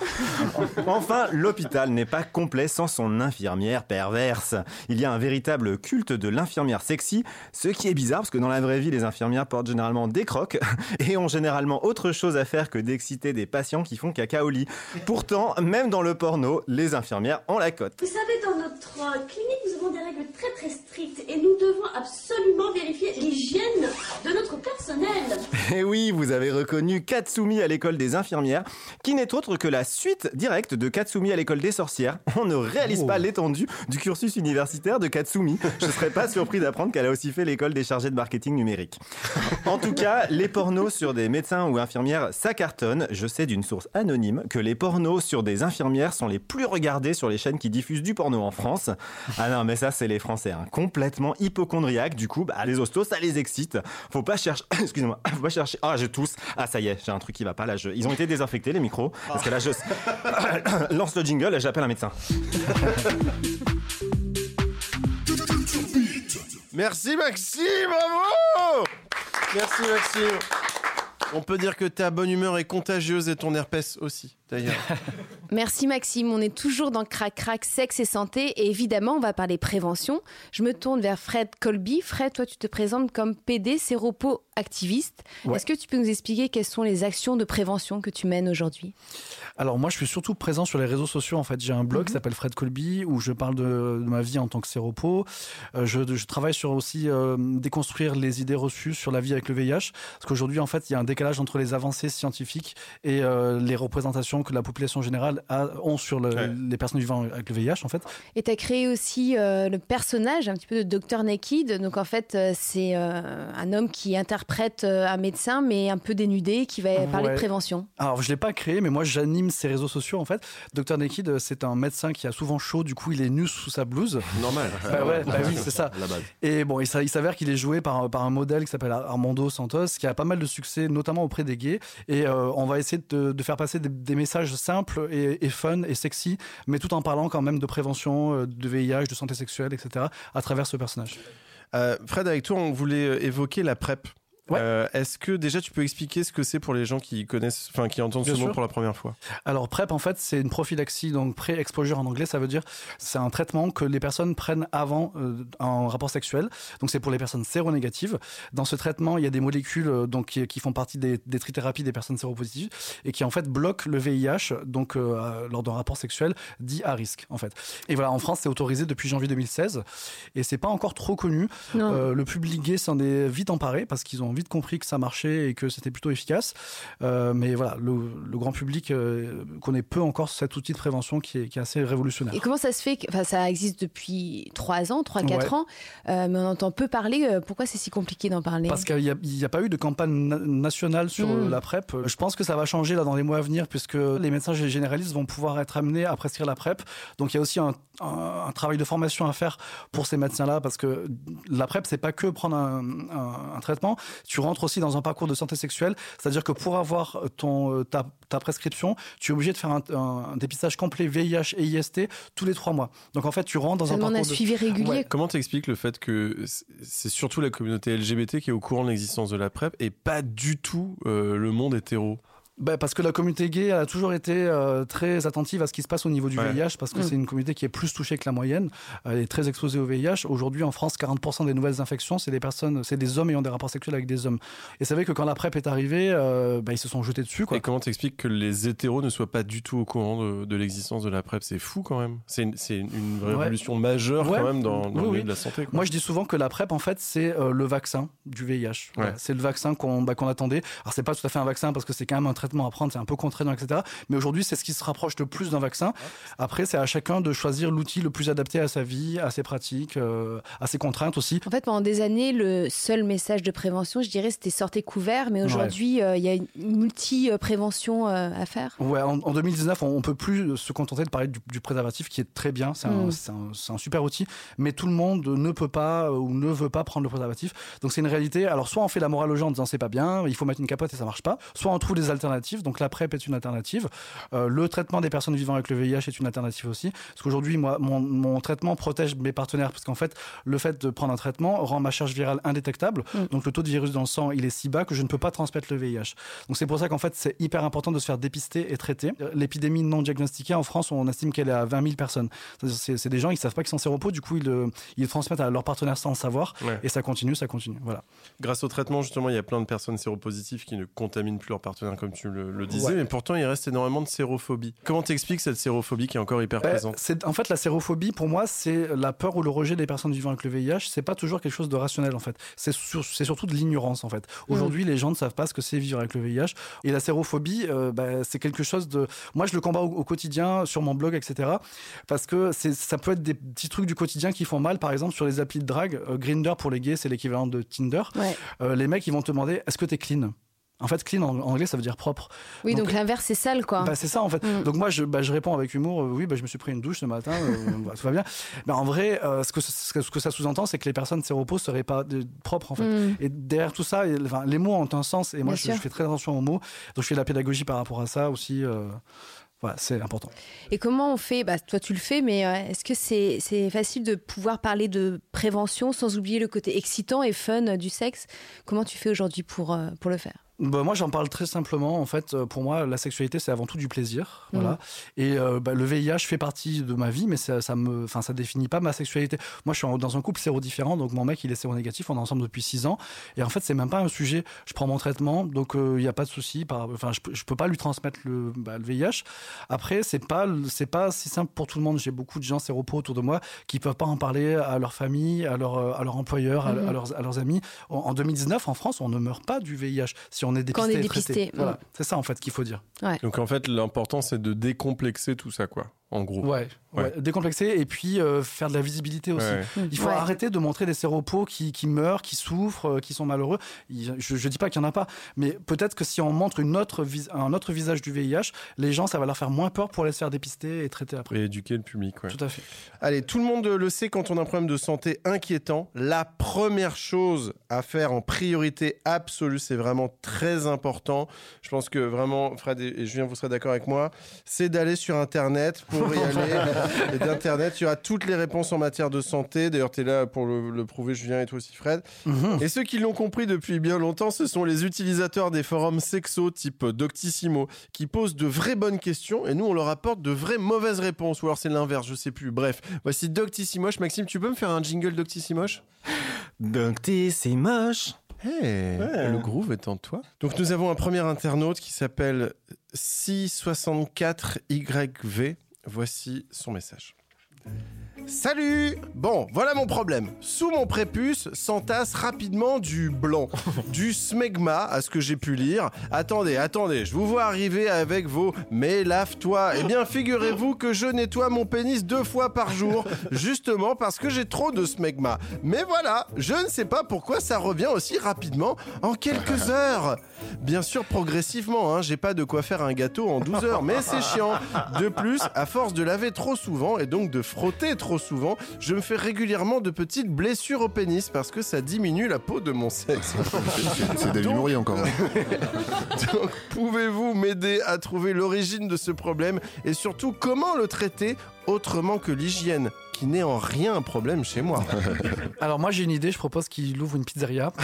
S8: Enfin, l'hôpital n'est pas complet sans son infirmière perverse. Il y a un véritable culte de l'infirmière sexy, ce qui est bizarre parce que dans la vraie vie, les infirmières portent généralement des crocs et ont généralement autre chose à faire que d'exciter des patients qui font caca au lit. Pourtant, même dans le porno, les infirmières ont la cote.
S12: Vous savez, dans notre euh, clinique, nous avons des règles très très strictes et nous devons absolument vérifier l'hygiène de notre personnel.
S8: Et oui, vous avez reconnu Katsumi à l'école des infirmières, qui n'est autre que la suite directe de Katsumi à l'école des sorcières. On ne réalise pas l'étendue du cursus universitaire de Katsumi. Je ne serais pas surpris d'apprendre qu'elle a aussi fait l'école des chargés de marketing numérique. En tout cas, les pornos sur des médecins ou infirmières, ça cartonne. Je sais d'une source anonyme que les pornos sur des infirmières sont les plus regardés sur les chaînes qui diffusent du porno en France. Ah non, mais ça, c'est les Français, hein. complètement hypochondriaques. Du coup, bah, les hostos, ça les excite. Faut pas chercher. Excusez-moi, faut pas chercher. Ah, je tousse. Ah, ça y est, j'ai un truc qui va pas. Là, je... ils ont été désinfectés les micros. Parce que là, je lance le jingle et j'appelle un médecin.
S1: Merci Maxime, bravo Merci Maxime. On peut dire que ta bonne humeur est contagieuse et ton herpès aussi, d'ailleurs.
S2: Merci Maxime, on est toujours dans Crac Crac, sexe et santé et évidemment on va parler prévention. Je me tourne vers Fred Colby. Fred, toi tu te présentes comme PD séropo activiste.
S5: Ouais.
S2: Est-ce que tu peux nous expliquer quelles sont les actions de prévention que tu mènes aujourd'hui?
S5: Alors moi, je suis surtout présent sur les réseaux sociaux. En fait, j'ai un blog qui s'appelle Fred Colby où je parle de, de ma vie en tant que séropo. Euh, je, je travaille sur aussi euh, déconstruire les idées reçues sur la vie avec le VIH, parce qu'aujourd'hui, en fait, il y a un décalage entre les avancées scientifiques et euh, les représentations que la population générale a, ont sur le-
S1: Ouais.
S5: les personnes vivant avec le VIH, en fait.
S2: Et tu as créé aussi euh, le personnage un petit peu de Dr Naked. Donc en fait, euh, c'est euh, un homme qui interprète un médecin mais un peu dénudé qui va parler
S5: Ouais.
S2: de prévention.
S5: Alors, je l'ai pas créé, mais moi, j'anime ces réseaux sociaux, en fait. Dr Naked, c'est un médecin qui a souvent chaud, du coup, il est nu sous sa blouse.
S1: Normal.
S5: Bah ouais, bah oui, c'est ça.
S4: La base.
S5: Et bon, il s'a- il s'avère qu'il est joué par, par un modèle qui s'appelle Armando Santos, qui a pas mal de succès, notamment auprès des gays. Et euh, on va essayer de, de faire passer des, des messages simples et, et fun et sexy, mais tout en parlant quand même de prévention, euh, de VIH, de santé sexuelle, etc., à travers ce personnage.
S1: Euh, Fred, avec toi, on voulait euh, évoquer la PrEP.
S5: Ouais.
S1: Euh, Est-ce que déjà tu peux expliquer ce que c'est pour les gens qui connaissent, enfin qui entendent
S5: Bien
S1: ce mot pour la première fois?
S5: Alors PrEP en fait c'est une prophylaxie donc pré-exposure en anglais ça veut dire c'est un traitement que les personnes prennent avant euh, un rapport sexuel. Donc c'est pour les personnes séronégatives. Dans ce traitement il y a des molécules euh, donc qui, qui font partie des, des trithérapies des personnes séropositives et qui en fait bloquent le VIH donc euh, lors d'un rapport sexuel dit à risque en fait. Et voilà en France c'est autorisé depuis janvier 2016 et c'est pas encore trop connu. Euh, le public gay s'en est vite emparé parce qu'ils ont vite compris que ça marchait et que c'était plutôt efficace. Euh, mais voilà, le, le grand public euh, connaît peu encore cet outil de prévention qui est, qui est assez révolutionnaire.
S2: Et comment ça se fait que, enfin, ça existe depuis 3 ans, 3-4
S5: Ouais.
S2: ans, euh, mais on entend peu parler. pourquoi c'est si compliqué d'en parler?
S5: Parce qu'il n'y a, pas eu de campagne na- nationale sur
S2: Mm.
S5: euh, la PrEP. Je pense que ça va changer là dans les mois à venir puisque les médecins généralistes vont pouvoir être amenés à prescrire la PrEP. Donc il y a aussi un, un- un travail de formation à faire pour ces médecins-là parce que la PrEP c'est pas que prendre un, un- un traitement. Tu rentres aussi dans un parcours de santé sexuelle, c'est-à-dire que pour avoir ton ta, ta prescription, tu es obligé de faire un, dépistage complet VIH et IST tous les trois mois. Donc en fait tu rentres dans
S2: Ça
S5: un parcours
S2: un
S5: de-
S2: suivi régulier.
S5: Ouais.
S1: Comment t'expliques le fait que c'est- c'est surtout la communauté LGBT qui est au courant de l'existence de la PrEP et pas du tout euh, le monde hétéro?
S5: Bah, parce que la communauté gay elle a toujours été euh, très attentive à ce qui se passe au niveau du
S1: Ouais.
S5: VIH, parce que
S1: Mm.
S5: c'est une communauté qui est plus touchée que la moyenne. Elle est très exposée au VIH. Aujourd'hui, en France, 40% des nouvelles infections, c'est des personnes, c'est des hommes ayant des rapports sexuels avec des hommes. Et c'est vrai que quand la PrEP est arrivée, euh, bah, ils se sont jetés dessus. Quoi.
S1: Et comment t'expliques que les hétéros ne soient pas du tout au courant de, de l'existence de la PrEP? C'est fou quand même. C'est une, c'est une révolution majeure
S5: Ouais.
S1: quand même dans, dans
S5: Oui,
S1: le milieu
S5: oui.
S1: de la santé. quoi.
S5: Moi, je dis souvent que la PrEP, en fait, c'est euh, le vaccin du VIH. C'est le vaccin qu'on bah, qu'on attendait. Alors, c'est pas tout à fait un vaccin parce que c'est quand même un traitement à prendre, c'est un peu contraignant, etc. Mais aujourd'hui, c'est ce qui se rapproche le plus d'un vaccin. Après, c'est à chacun de choisir l'outil le plus adapté à sa vie, à ses pratiques, euh, à ses contraintes aussi.
S2: En fait, pendant des années, le seul message de prévention, je dirais, c'était sortez couvert. Mais aujourd'hui, euh, il y a une multi-prévention euh, à faire.
S5: Ouais, en, en 2019, on, on peut plus se contenter de parler du, du préservatif qui est très bien, c'est un,
S2: Mm.
S5: c'est un- super outil, mais tout le monde ne peut pas ou ne veut pas prendre le préservatif. Donc c'est une réalité. Alors soit on fait la morale aux gens en disant c'est pas bien, il faut mettre une capote et ça marche pas, soit on trouve des alternatives. Donc la PrEP est une alternative. Euh, le traitement des personnes vivant avec le VIH est une alternative aussi. Parce qu'aujourd'hui, moi, mon, mon traitement protège mes partenaires parce qu'en fait, le fait de prendre un traitement rend ma charge virale indétectable. Donc le taux de virus dans le sang, il est si bas que je ne peux pas transmettre le VIH. Donc c'est pour ça qu'en fait, c'est hyper important de se faire dépister et traiter. L'épidémie non diagnostiquée en France, on estime qu'elle est à 20 000 personnes. C'est c'est des gens, ils savent pas qu'ils sont séropos, du coup, ils le, ils transmettent à leurs partenaires sans le savoir.
S1: Ouais.
S5: Et ça continue, ça continue. Voilà.
S1: Grâce au traitement, justement, il y a plein de personnes séropositives qui ne contaminent plus leurs partenaires, comme tu le, le disais,
S5: Ouais.
S1: mais pourtant, il reste énormément de sérophobie. Comment t'expliques cette sérophobie qui est encore hyper
S5: Euh,
S1: présente
S5: c'est- en fait, la sérophobie, pour moi, c'est la peur ou le rejet des personnes vivant avec le VIH. C'est pas toujours quelque chose de rationnel, en fait. C'est sur- c'est surtout de l'ignorance, en fait. Aujourd'hui, les gens ne savent pas ce que c'est vivre avec le VIH. Et la sérophobie, euh, bah, c'est quelque chose de. Moi, je le combats au, au quotidien, sur mon blog, etc. Parce que c'est- ça peut être des petits trucs du quotidien qui font mal. Par exemple, sur les applis de drague, euh, Grindr pour les gays, c'est l'équivalent de Tinder.
S2: Ouais.
S5: Euh, les mecs, ils vont te demander est-ce que t'es clean? En fait, clean en anglais, ça veut dire propre.
S2: Oui, donc, l'inverse, c'est sale, quoi.
S5: Bah, c'est ça en fait.
S2: Mm.
S5: Donc moi je, bah, je réponds avec humour, euh, oui bah, je me suis pris une douche ce matin, euh, bah, tout va bien. Mais en vrai, euh, ce, que, ce que- ça sous-entend, c'est que les personnes séropos seraient pas propres en fait.
S2: Mm.
S5: Et derrière tout ça, et- enfin, les mots ont un sens et moi je, fais très attention aux mots. Donc je fais de la pédagogie par rapport à ça aussi. voilà, c'est important.
S2: Et comment on fait bah, Toi, tu le fais, mais euh, est-ce que c'est c'est facile de pouvoir parler de prévention sans oublier le côté excitant et fun du sexe? Comment tu fais aujourd'hui pour, euh, pour le faire?
S5: Bah, moi, j'en parle très simplement. En fait, euh, pour moi, la sexualité, c'est avant tout du plaisir.
S2: Mhm.
S5: Voilà. Et euh, bah, le VIH fait partie de ma vie, mais ça, ça me, enfin, ça définit pas ma sexualité. Moi, je suis dans un couple séro-différent, donc mon mec, il est séronégatif. On est ensemble depuis 6 ans. Et en fait, c'est même pas un sujet. Je prends mon traitement, donc il n'y a pas de souci. Enfin, je, je peux pas lui transmettre le, bah, le VIH. Après, c'est pas, c'est pas si simple pour tout le monde. J'ai beaucoup de gens séropos autour de moi qui peuvent pas en parler à leur famille, à leur, euh, à leur employeur, à-
S2: Mhm.
S5: à, leurs, à leurs amis. En, en 2019, en France, on ne meurt pas du VIH si on est dépisté.
S2: Quand on est dépisté,
S5: Voilà. C'est ça en fait qu'il faut dire.
S1: Donc en fait, l'important, c'est de décomplexer tout ça, quoi, en gros.
S5: Ouais, ouais.
S1: Ouais.
S5: décomplexer et puis euh, faire de la visibilité aussi.
S1: Ouais.
S5: Il faut
S2: Ouais.
S5: arrêter de montrer des séropos qui, qui meurent, qui souffrent, euh, qui sont malheureux. Il- je, je dis pas qu'il y en a pas, mais peut-être que si on montre une autre vis- un autre visage du VIH, les gens, ça va leur faire moins peur pour aller se faire dépister et traiter après.
S1: Et éduquer le public, ouais.
S5: Tout à fait.
S1: Allez, tout le monde le sait quand on a un problème de santé inquiétant, la première chose à faire en priorité absolue, c'est vraiment très important. Je pense que vraiment, Fred et et Julien, vous serez d'accord avec moi, c'est d'aller sur Internet pour y aller. et d'Internet, il y aura toutes les réponses en matière de santé. D'ailleurs, tu es là pour le, le prouver, Julien, et toi aussi, Fred.
S5: Mhm.
S1: Et ceux qui l'ont compris depuis bien longtemps, ce sont les utilisateurs des forums sexo type Doctissimo qui posent de vraies bonnes questions et nous on leur apporte de vraies mauvaises réponses. Ou alors c'est l'inverse, je sais plus. Bref, voici Doctissimoche. Maxime, tu peux me faire un jingle Doctissimoche?
S8: Doctissimoche.
S1: Hey, le groove est en toi. Donc nous avons un premier internaute qui s'appelle 664YV. Voici son message. Salut Bon, voilà mon problème. Sous mon prépuce s'entasse rapidement du blanc, du smegma, à ce que j'ai pu lire. Attendez, attendez, je vous vois arriver avec vos « mais lave-toi ». Eh bien, figurez-vous que je nettoie mon pénis deux fois par jour, justement parce que j'ai trop de smegma. Mais voilà, je ne sais pas pourquoi ça revient aussi rapidement en quelques heures. Bien sûr, progressivement, hein, j'ai pas de quoi faire un gâteau en 12 heures, mais c'est chiant. De plus, à force de laver trop souvent et donc de frotter trop souvent, je me fais régulièrement de petites blessures au pénis parce que ça diminue la peau de mon sexe.
S4: C'est David encore.
S1: Donc, pouvez-vous m'aider à trouver l'origine de ce problème et surtout comment le traiter autrement que l'hygiène, qui n'est en rien un problème chez moi
S5: Alors moi j'ai une idée, je propose qu'il ouvre une pizzeria.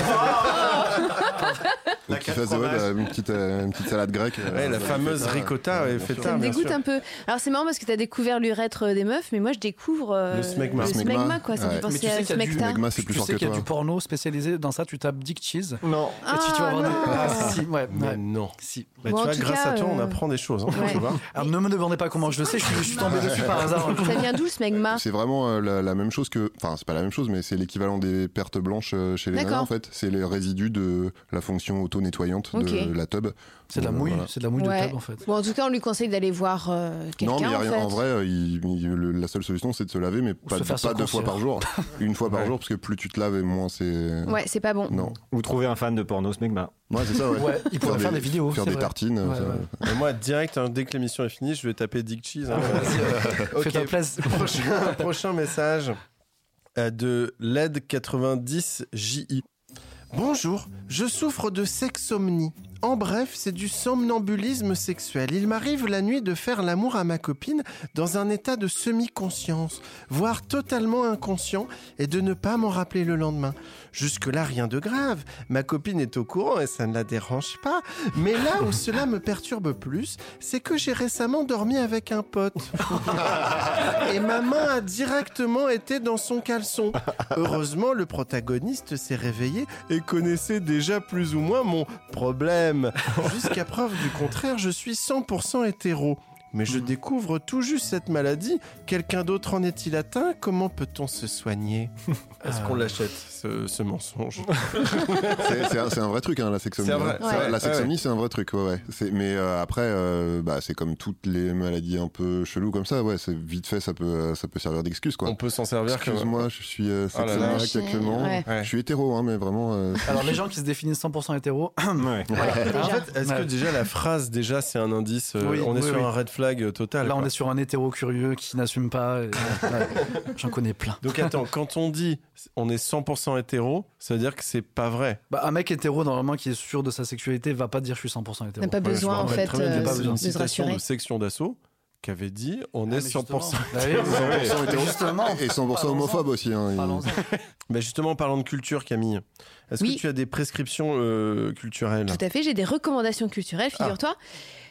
S4: Ou qu'il fasse ouais, une, petite, euh, une petite salade grecque. euh,
S1: la fameuse
S4: feta,
S1: ricotta
S4: euh,
S1: et feta.
S2: Ça me dégoûte
S1: sûr.
S2: un peu. Alors c'est marrant parce que tu as découvert l'urètre des meufs, mais moi je découvre euh,
S1: Le smegma.
S2: le
S4: Smegma.
S2: smegma, quoi. Ça me
S4: Ouais.
S2: fait
S5: Mais
S2: penser
S5: tu
S2: à
S5: sais qu'il y a du
S2: smecta.
S4: Smegma, c'est plus
S5: Tu
S4: fort
S5: sais qu'il y a
S4: toi.
S5: du porno spécialisé dans ça, tu tapes Dick Cheese.
S8: Non.
S5: Et tu, tu vas
S2: Ah,
S5: avoir des-
S2: non.
S5: Ah, si, ouais,
S1: Mais non.
S5: Si.
S1: Bah,
S2: Bon,
S1: tu vois, grâce
S2: cas,
S1: à toi, on
S2: euh,
S1: apprend des choses. hein,
S2: ouais.
S1: tu vois.
S5: Alors ne me demandez pas comment je le sais, je suis, je suis tombé dessus par hasard.
S2: Ça vient d'où le smegma
S4: C'est vraiment euh, la, la même chose que. Enfin, c'est pas la même chose, mais c'est l'équivalent des pertes blanches euh, chez les nanas, en fait. C'est les résidus de la fonction auto-nettoyante de la tub.
S5: C'est de la
S4: Euh,
S5: mouille,
S4: voilà.
S5: c'est de la mouille
S2: Ouais.
S5: de table en fait.
S2: Bon, en tout cas, on lui conseille d'aller voir euh, quelqu'un.
S4: Non, mais y a
S2: en,
S4: rien.
S2: fait.
S4: En vrai, euh, il- il- le- la seule solution, c'est de se laver, mais pas, deux fois par jour. Une fois par
S1: Ouais.
S4: jour, parce que plus tu te laves, et moins c'est.
S2: Ouais, c'est pas bon.
S4: Non.
S8: Vous trouvez un fan de porno, smegma.
S4: Ouais, c'est ça, ouais.
S5: Ouais, il pourrait faire des vidéos.
S4: Faire des
S5: vrai.
S4: tartines.
S5: Ouais,
S4: ça-
S5: ouais.
S1: Et moi, direct, hein, dès que l'émission est finie, je vais taper Dick Cheese. hein. Ok.
S5: Plaisir.
S1: Prochain, prochain message euh, de LED90JI. Bonjour, je souffre de sexomnie. En bref, c'est du somnambulisme sexuel. Il m'arrive la nuit de faire l'amour à ma copine dans un état de semi-conscience, voire totalement inconscient, et de ne pas m'en rappeler le lendemain. Jusque-là, rien de grave. Ma copine est au courant et ça ne la dérange pas. Mais là où cela me perturbe plus, c'est que j'ai récemment dormi avec un pote. et ma main a directement été dans son caleçon. Heureusement, le protagoniste s'est réveillé et connaissait déjà plus ou moins mon problème. Jusqu'à preuve du contraire, je suis 100% hétéro. Mais je découvre tout juste cette maladie. Quelqu'un d'autre en est-il atteint? Comment peut-on se soigner? Est-ce qu'on l'achète, ce, ce mensonge?
S4: C'est- un, vrai truc, hein, la
S1: vrai-
S4: hein. La
S1: Ouais,
S4: sexomnie, c'est un vrai truc, ouais. ouais. Mais euh, après, euh, bah, c'est comme toutes les maladies un peu cheloues comme ça, ouais. C'est vite fait, ça peut, ça peut servir d'excuse, quoi.
S1: On peut s'en servir comme...
S4: Excuse-moi, je suis euh,
S1: Oh
S4: actuellement. Je suis hétéro, hein, mais vraiment. euh,
S5: Alors les gens qui se définissent 100% hétéro,
S8: Ouais.
S1: En fait, est-ce que déjà la phrase, déjà, c'est un indice euh,
S5: Oui,
S1: On est
S5: oui,
S1: sur
S5: oui.
S1: un red flag? Euh, total.
S5: là on est sur un hétéro curieux qui n'assume pas. et- ouais. J'en connais plein.
S1: Donc attends, quand on dit on est 100% hétéro, ça veut dire que c'est pas vrai.
S5: Bah, un mec hétéro normalement qui est sûr de sa sexualité va pas dire je suis 100% hétéro.
S2: N'a pas besoin
S1: me
S2: en fait
S1: bien
S2: euh,
S5: pas
S2: de
S5: besoin.
S1: une
S2: se rassurer.
S1: de section d'assaut qui avait dit on
S5: Ah,
S1: est
S5: mais
S1: 100%.
S5: justement. Bah oui,
S4: 100% hétéro.
S5: Justement.
S4: Et 100%
S5: Parlons-en.
S4: homophobe aussi. Hein, il-
S5: Parlons-en.
S1: Mais justement, en parlant de culture, Camille, est-ce
S2: Oui.
S1: que tu as des prescriptions euh, culturelles?
S2: Tout à fait, j'ai des recommandations culturelles, figure-toi.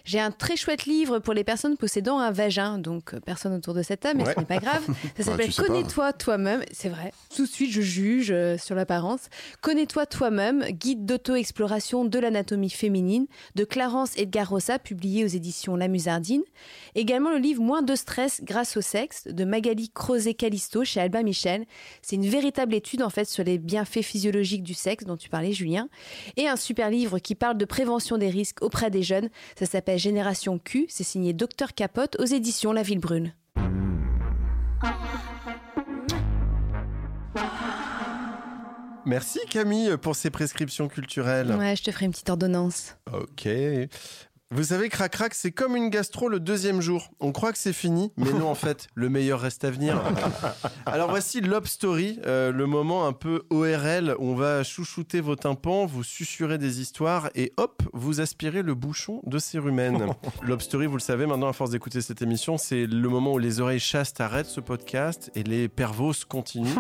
S2: J'ai un très chouette livre pour les personnes possédant un vagin, donc euh, personne autour de cette table, mais
S1: Ouais.
S2: ce n'est pas grave. Ça
S4: Bah,
S2: s'appelle
S4: pas.
S2: Connais-toi toi-même, c'est vrai. Tout de suite, je juge euh, sur l'apparence. Connais-toi toi-même, guide d'auto-exploration de l'anatomie féminine de Clarence Edgar Rossa, publié aux éditions La Musardine. Également le livre Moins de stress grâce au sexe de Magali Crozet-Calisto chez Albin Michel. C'est une véritable étude en fait sur les bienfaits physiologiques du sexe dont tu parlais, Julien. Et un super livre qui parle de prévention des risques auprès des jeunes. Ça s'appelle Génération Q. C'est signé Docteur Capote aux éditions La Ville Brune.
S1: Merci Camille pour ces prescriptions culturelles.
S2: Ouais, je te ferai une petite ordonnance.
S1: Ok. Vous savez, Crac Crac, c'est comme une gastro le deuxième jour. On croit que c'est fini, mais non, en fait, le meilleur reste à venir. Alors voici Lob Story, euh, le moment un peu ORL où on va chouchouter vos tympans, vous susurrer des histoires et hop, vous aspirez le bouchon de cérumen. Lob Story, vous le savez maintenant, à force d'écouter cette émission, c'est le moment où les oreilles chastes arrêtent ce podcast et les pervos continuent.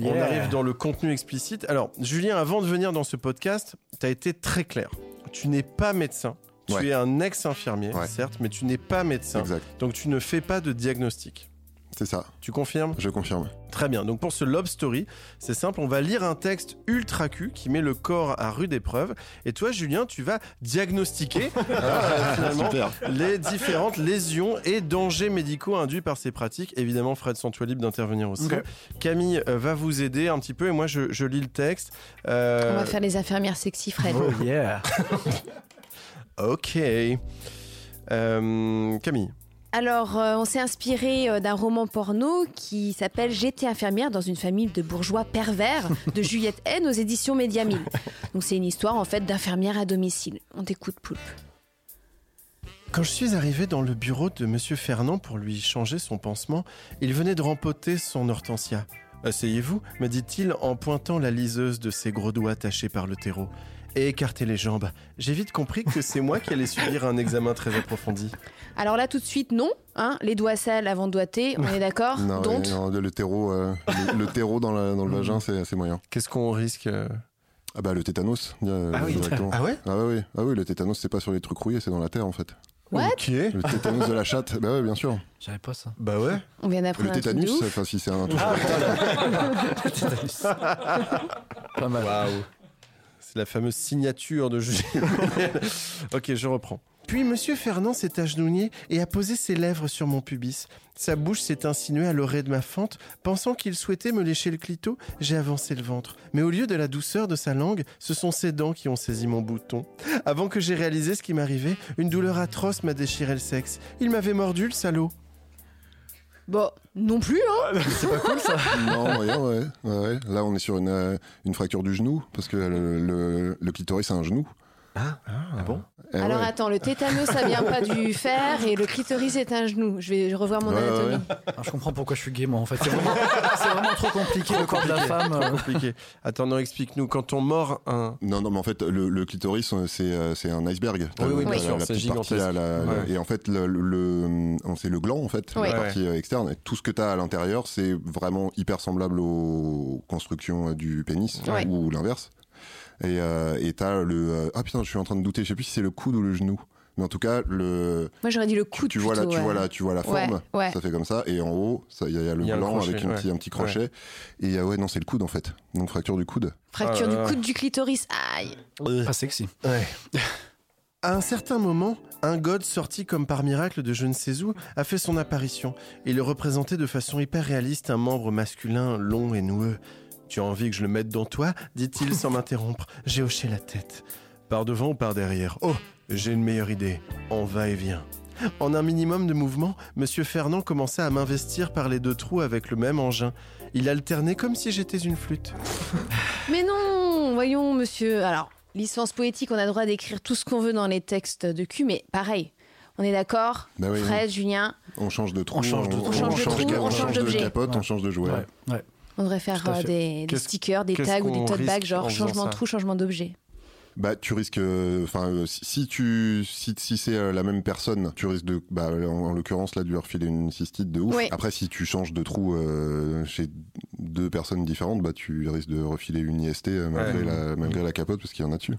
S1: On arrive dans le contenu explicite. Alors, Julien, avant de venir dans ce podcast, tu as été très clair. Tu n'es pas médecin. Tu
S4: Ouais.
S1: es un ex-infirmier,
S4: Ouais.
S1: certes, mais tu n'es pas médecin.
S4: Exact.
S1: Donc tu ne fais pas de diagnostic.
S4: C'est ça.
S1: Tu confirmes?
S4: Je confirme.
S1: Très bien. Donc pour ce Lob Story, c'est simple, on va lire un texte ultra cul qui met le corps à rude épreuve. Et toi, Julien, tu vas diagnostiquer euh, finalement les différentes lésions et dangers médicaux induits par ces pratiques. Évidemment, Fred, sens-toi libre d'intervenir aussi. Camille euh, va vous aider un petit peu et moi, je, je lis le texte. Euh,
S2: On va faire les infirmières sexy, Fred.
S5: Oh yeah.
S1: Ok. Euh, Camille.
S2: Alors, euh, on s'est inspiré euh, d'un roman porno qui s'appelle J'étais infirmière dans une famille de bourgeois pervers de Juliette N aux éditions Média 1000. Donc, c'est une histoire en fait d'infirmière à domicile. On t'écoute, Poulpe.
S1: Quand je suis arrivé dans le bureau de Monsieur Fernand pour lui changer son pansement, il venait de rempoter son hortensia. Asseyez-vous, me dit-il en pointant la liseuse de ses gros doigts tachés par le terreau. Et écartez les jambes. J'ai vite compris que c'est moi qui allais subir un examen très approfondi.
S2: Alors là, tout de suite, non. Hein les doigts sales avant de doigter, on est d'accord?
S4: Non,
S2: Donc,
S4: ouais, non, le terreau, euh, le, le terreau dans, la- dans le vagin, c'est c'est moyen.
S1: Qu'est-ce qu'on risque euh,
S4: Ah bah le tétanos. euh,
S1: Ah oui. Ah ouais?
S4: Ah ouais. Ah oui, le tétanos c'est pas sur les trucs rouillés, c'est dans la terre en fait.
S2: What?
S1: Ok.
S4: Le tétanos de la chatte, bah ouais, bien sûr.
S5: J'avais pas ça.
S1: Bah ouais.
S2: On vient
S4: Le
S2: d'apprendre de
S4: tétanus, enfin si c'est un truc.
S5: Pas mal.
S1: Waouh. C'est la fameuse signature de Julien. ok, je reprends. Puis Monsieur Fernand s'est agenouillé et a posé ses lèvres sur mon pubis. Sa bouche s'est insinuée à l'oreille de ma fente. Pensant qu'il souhaitait me lécher le clito, j'ai avancé le ventre. Mais au lieu de la douceur de sa langue, ce sont ses dents qui ont saisi mon bouton. Avant que j'ai réalisé ce qui m'arrivait, une douleur atroce m'a déchiré le sexe. Il m'avait mordu, le salaud.
S2: Bon, non plus, hein
S5: C'est pas cool ça
S4: non, ouais, ouais, ouais, ouais. Là, on est sur une, euh, une fracture du genou parce que le, le, le clitoris c'est un genou.
S8: Ah, bon
S4: Eh
S2: Alors
S4: ouais.
S2: attends, le tétanos, ça vient pas du fer et le clitoris est un genou. Je vais revoir mon
S4: Ouais,
S2: anatomie.
S4: ouais.
S5: Ah, Je comprends pourquoi je suis gay moi en fait. C'est vraiment, c'est vraiment trop compliqué le corps de la femme. euh.
S1: Compliqué. Attends, non, explique-nous. Quand on mord un.
S4: Non, non, mais en fait, le, le clitoris, euh, c'est euh, c'est un iceberg.
S1: Oui, oui, bien
S4: La-
S1: sûr,
S4: la
S1: c'est
S4: petite partie, là,
S1: gigantesque.
S4: la-. Et en fait, le, le- le- c'est le gland, en fait,
S2: Ouais.
S4: la partie euh, externe. Et tout ce que tu as à l'intérieur, c'est vraiment hyper semblable aux constructions euh, du pénis
S2: Ouais.
S4: ou l'inverse. Et euh, et t'as le. euh, Ah putain, je suis en train de douter. Je sais plus si c'est le coude ou le genou. Mais en tout cas, le.
S2: Moi, j'aurais dit le
S4: Tu,
S2: coude
S4: tu vois là,
S2: plutôt,
S4: tu vois là, tu vois la forme.
S2: ouais.
S4: Ça fait comme ça. Et en haut, ça- il y, a- il y a le
S1: Il y a un
S4: blanc
S1: crochet,
S4: avec une
S1: ouais.
S4: petit, un petit crochet. Et euh, ouais, non, c'est le coude en fait. Donc fracture du coude.
S2: Fracture
S1: Ah
S2: du coude du clitoris. Aïe.
S5: Pas sexy.
S1: Ouais. À un certain moment, un god sorti comme par miracle de je ne sais où a fait son apparition. Il représentait de façon hyper réaliste un membre masculin long et noueux. Tu as envie que je le mette dans toi dit-il sans m'interrompre. J'ai hoché la tête. Par devant ou par derrière? Oh, j'ai une meilleure idée. En va-et-vient. En un minimum de mouvement, Monsieur Fernand commença à m'investir par les deux trous avec le même engin. Il alternait comme si j'étais une flûte.
S2: Mais non, voyons, monsieur. Alors, licence poétique, on a le droit d'écrire tout ce qu'on veut dans les textes de cul, mais pareil. On est d'accord?
S4: Bah oui,
S2: Fred, Julien,
S4: On change de trou.
S5: On change de trou.
S2: On change de trou, on change
S4: de
S2: d'objet.
S4: capote, on change de jouet.
S5: Ouais. ouais.
S2: On devrait faire euh, des, stickers, des tags ou des tote bags, genre changement de trou, changement d'objet.
S4: Bah, tu risques, euh, enfin, euh, si, si tu, si, si c'est euh, la même personne, tu risques de, bah, en, en l'occurrence là, de lui refiler une cystite de ouf.
S2: Oui.
S4: Après, si tu changes de trou euh, chez deux personnes différentes, bah, tu risques de refiler une IST euh, malgré,
S1: Ouais.
S4: la, malgré la capote parce qu'il y en a dessus.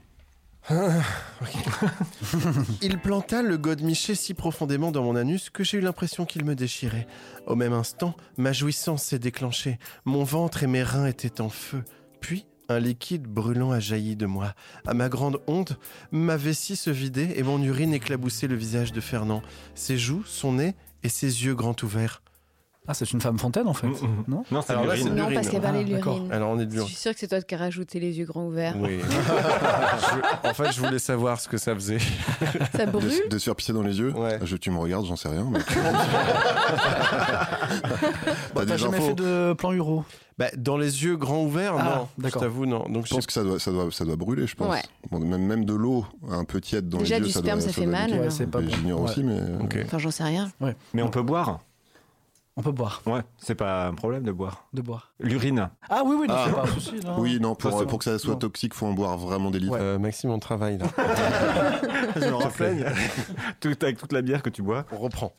S1: Il planta le godemiché si profondément dans mon anus que j'ai eu l'impression qu'il me déchirait. Au même instant, ma jouissance s'est déclenchée. Mon ventre et mes reins étaient en feu. Puis, un liquide brûlant a jailli de moi. À ma grande honte, ma vessie se vidait et mon urine éclaboussait le visage de Fernand, ses joues, son nez et ses yeux grands ouverts.
S5: Ah, c'est une femme fontaine en fait.
S8: Mm, mm.
S5: Non
S8: Non, c'est l'urine.
S2: Non, parce de
S5: Ah, d'accord.
S2: l'urine.
S1: Alors on est de
S2: Je suis sûre que c'est toi qui as rajouté les yeux grands ouverts.
S1: Oui. Je- en fait, je voulais savoir ce que ça faisait.
S2: Ça
S4: De,
S2: brûle
S4: de se faire pisser dans les yeux.
S1: Ouais.
S4: Je, tu me regardes, j'en sais rien. Mais...
S5: Bah,
S4: T'as
S5: jamais
S4: infos
S5: fait de plan euro
S1: Bah, dans les yeux grands ouverts,
S5: Ah,
S1: non. Je
S5: d'accord.
S1: t'avoue, non. Donc,
S4: Je pense que ça doit, ça doit, ça doit brûler, je pense.
S2: Ouais.
S4: Bon, même, même de l'eau un peu tiède dans
S2: Déjà,
S4: les yeux,
S2: du
S4: ça
S2: sperme,
S4: doit,
S2: ça fait mal.
S5: Ouais, c'est pas
S4: Mais
S5: bon.
S4: J'ignore
S5: Ouais.
S4: aussi, mais. euh,
S1: Ok.
S2: Enfin, j'en sais rien.
S8: Mais on peut boire.
S5: On peut boire,
S8: Ouais, c'est pas un problème de boire.
S5: de boire.
S8: L'urine.
S5: Ah oui, oui, non,
S4: Ah.
S5: c'est pas un souci. non.
S4: Oui, non, pour, pour que ça soit
S5: Non.
S4: toxique, faut en boire vraiment des litres.
S1: Euh, Maxime, on travaille là.
S8: Je me renseigne. Tout, avec toute la bière que tu bois.
S1: On reprend.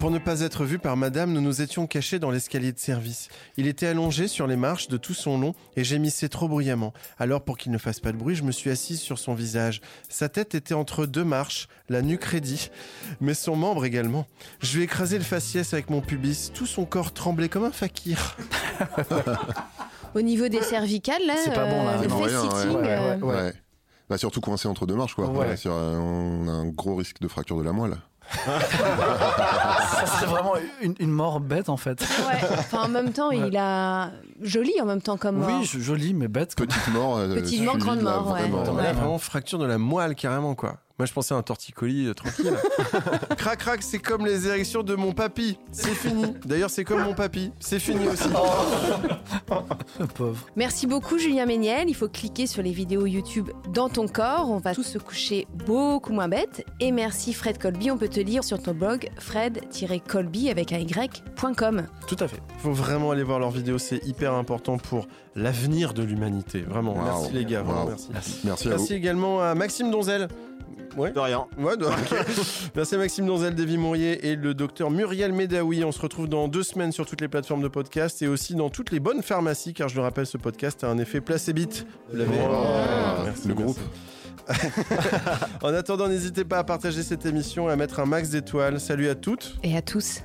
S1: Pour ne pas être vu par madame, nous nous étions cachés dans l'escalier de service. Il était allongé sur les marches de tout son long et gémissait trop bruyamment. Alors, pour qu'il ne fasse pas de bruit, je me suis assise sur son visage. Sa tête était entre deux marches, la nuque raidie, mais son membre également. Je lui ai écrasé le faciès avec mon pubis. Tout son corps tremblait comme un fakir.
S2: Au niveau des cervicales, là,
S5: C'est pas bon, là.
S2: euh, le
S4: Non,
S2: face
S4: rien, ouais,
S2: sitting,
S5: ouais,
S2: euh,
S5: ouais.
S4: Ouais. Bah, surtout coincé entre deux marches, quoi.
S5: Ouais.
S4: Ouais, sur, euh, on a un gros risque de fracture de la moelle.
S5: Ça serait vraiment une, une mort bête en fait.
S2: ouais. Enfin, en même temps,
S5: Ouais.
S2: il a joli en même temps comme mort.
S5: Oui, joli mais bête.
S4: Petite mort. euh,
S2: Petite mort, grande mort, ouais.
S1: là, vraiment fracture de la moelle carrément quoi. Moi je pensais à un torticolis euh, tranquille. crac crac, c'est comme les érections de mon papy. C'est fini. D'ailleurs c'est comme mon papy. C'est fini aussi.
S5: Pauvre.
S2: Merci beaucoup Julien Méniel. Il faut cliquer sur les vidéos YouTube dans ton corps. On va tous se coucher beaucoup moins bête. Et merci Fred Colby. On peut te lire sur ton blog fred-colby avec un y.com.
S5: Tout à fait.
S1: Faut vraiment aller voir leurs vidéos, c'est hyper important pour l'avenir de l'humanité. Vraiment, merci les gars, vraiment merci.
S4: Merci à vous.
S1: Merci également à Maxime Donzel Ouais.
S8: De rien.
S1: Ouais, de-. Merci Maxime Donzel, Davy Mourier et le docteur Muriel Medaoui. On se retrouve dans deux semaines sur toutes les plateformes de podcast et aussi dans toutes les bonnes pharmacies, car je le rappelle, ce podcast a un effet placébite. Vous l'avez
S4: Oh,
S1: Merci,
S4: le
S1: merci.
S4: groupe.
S1: en attendant, n'hésitez pas à partager cette émission et à mettre un max d'étoiles. Salut à toutes.
S2: Et à tous.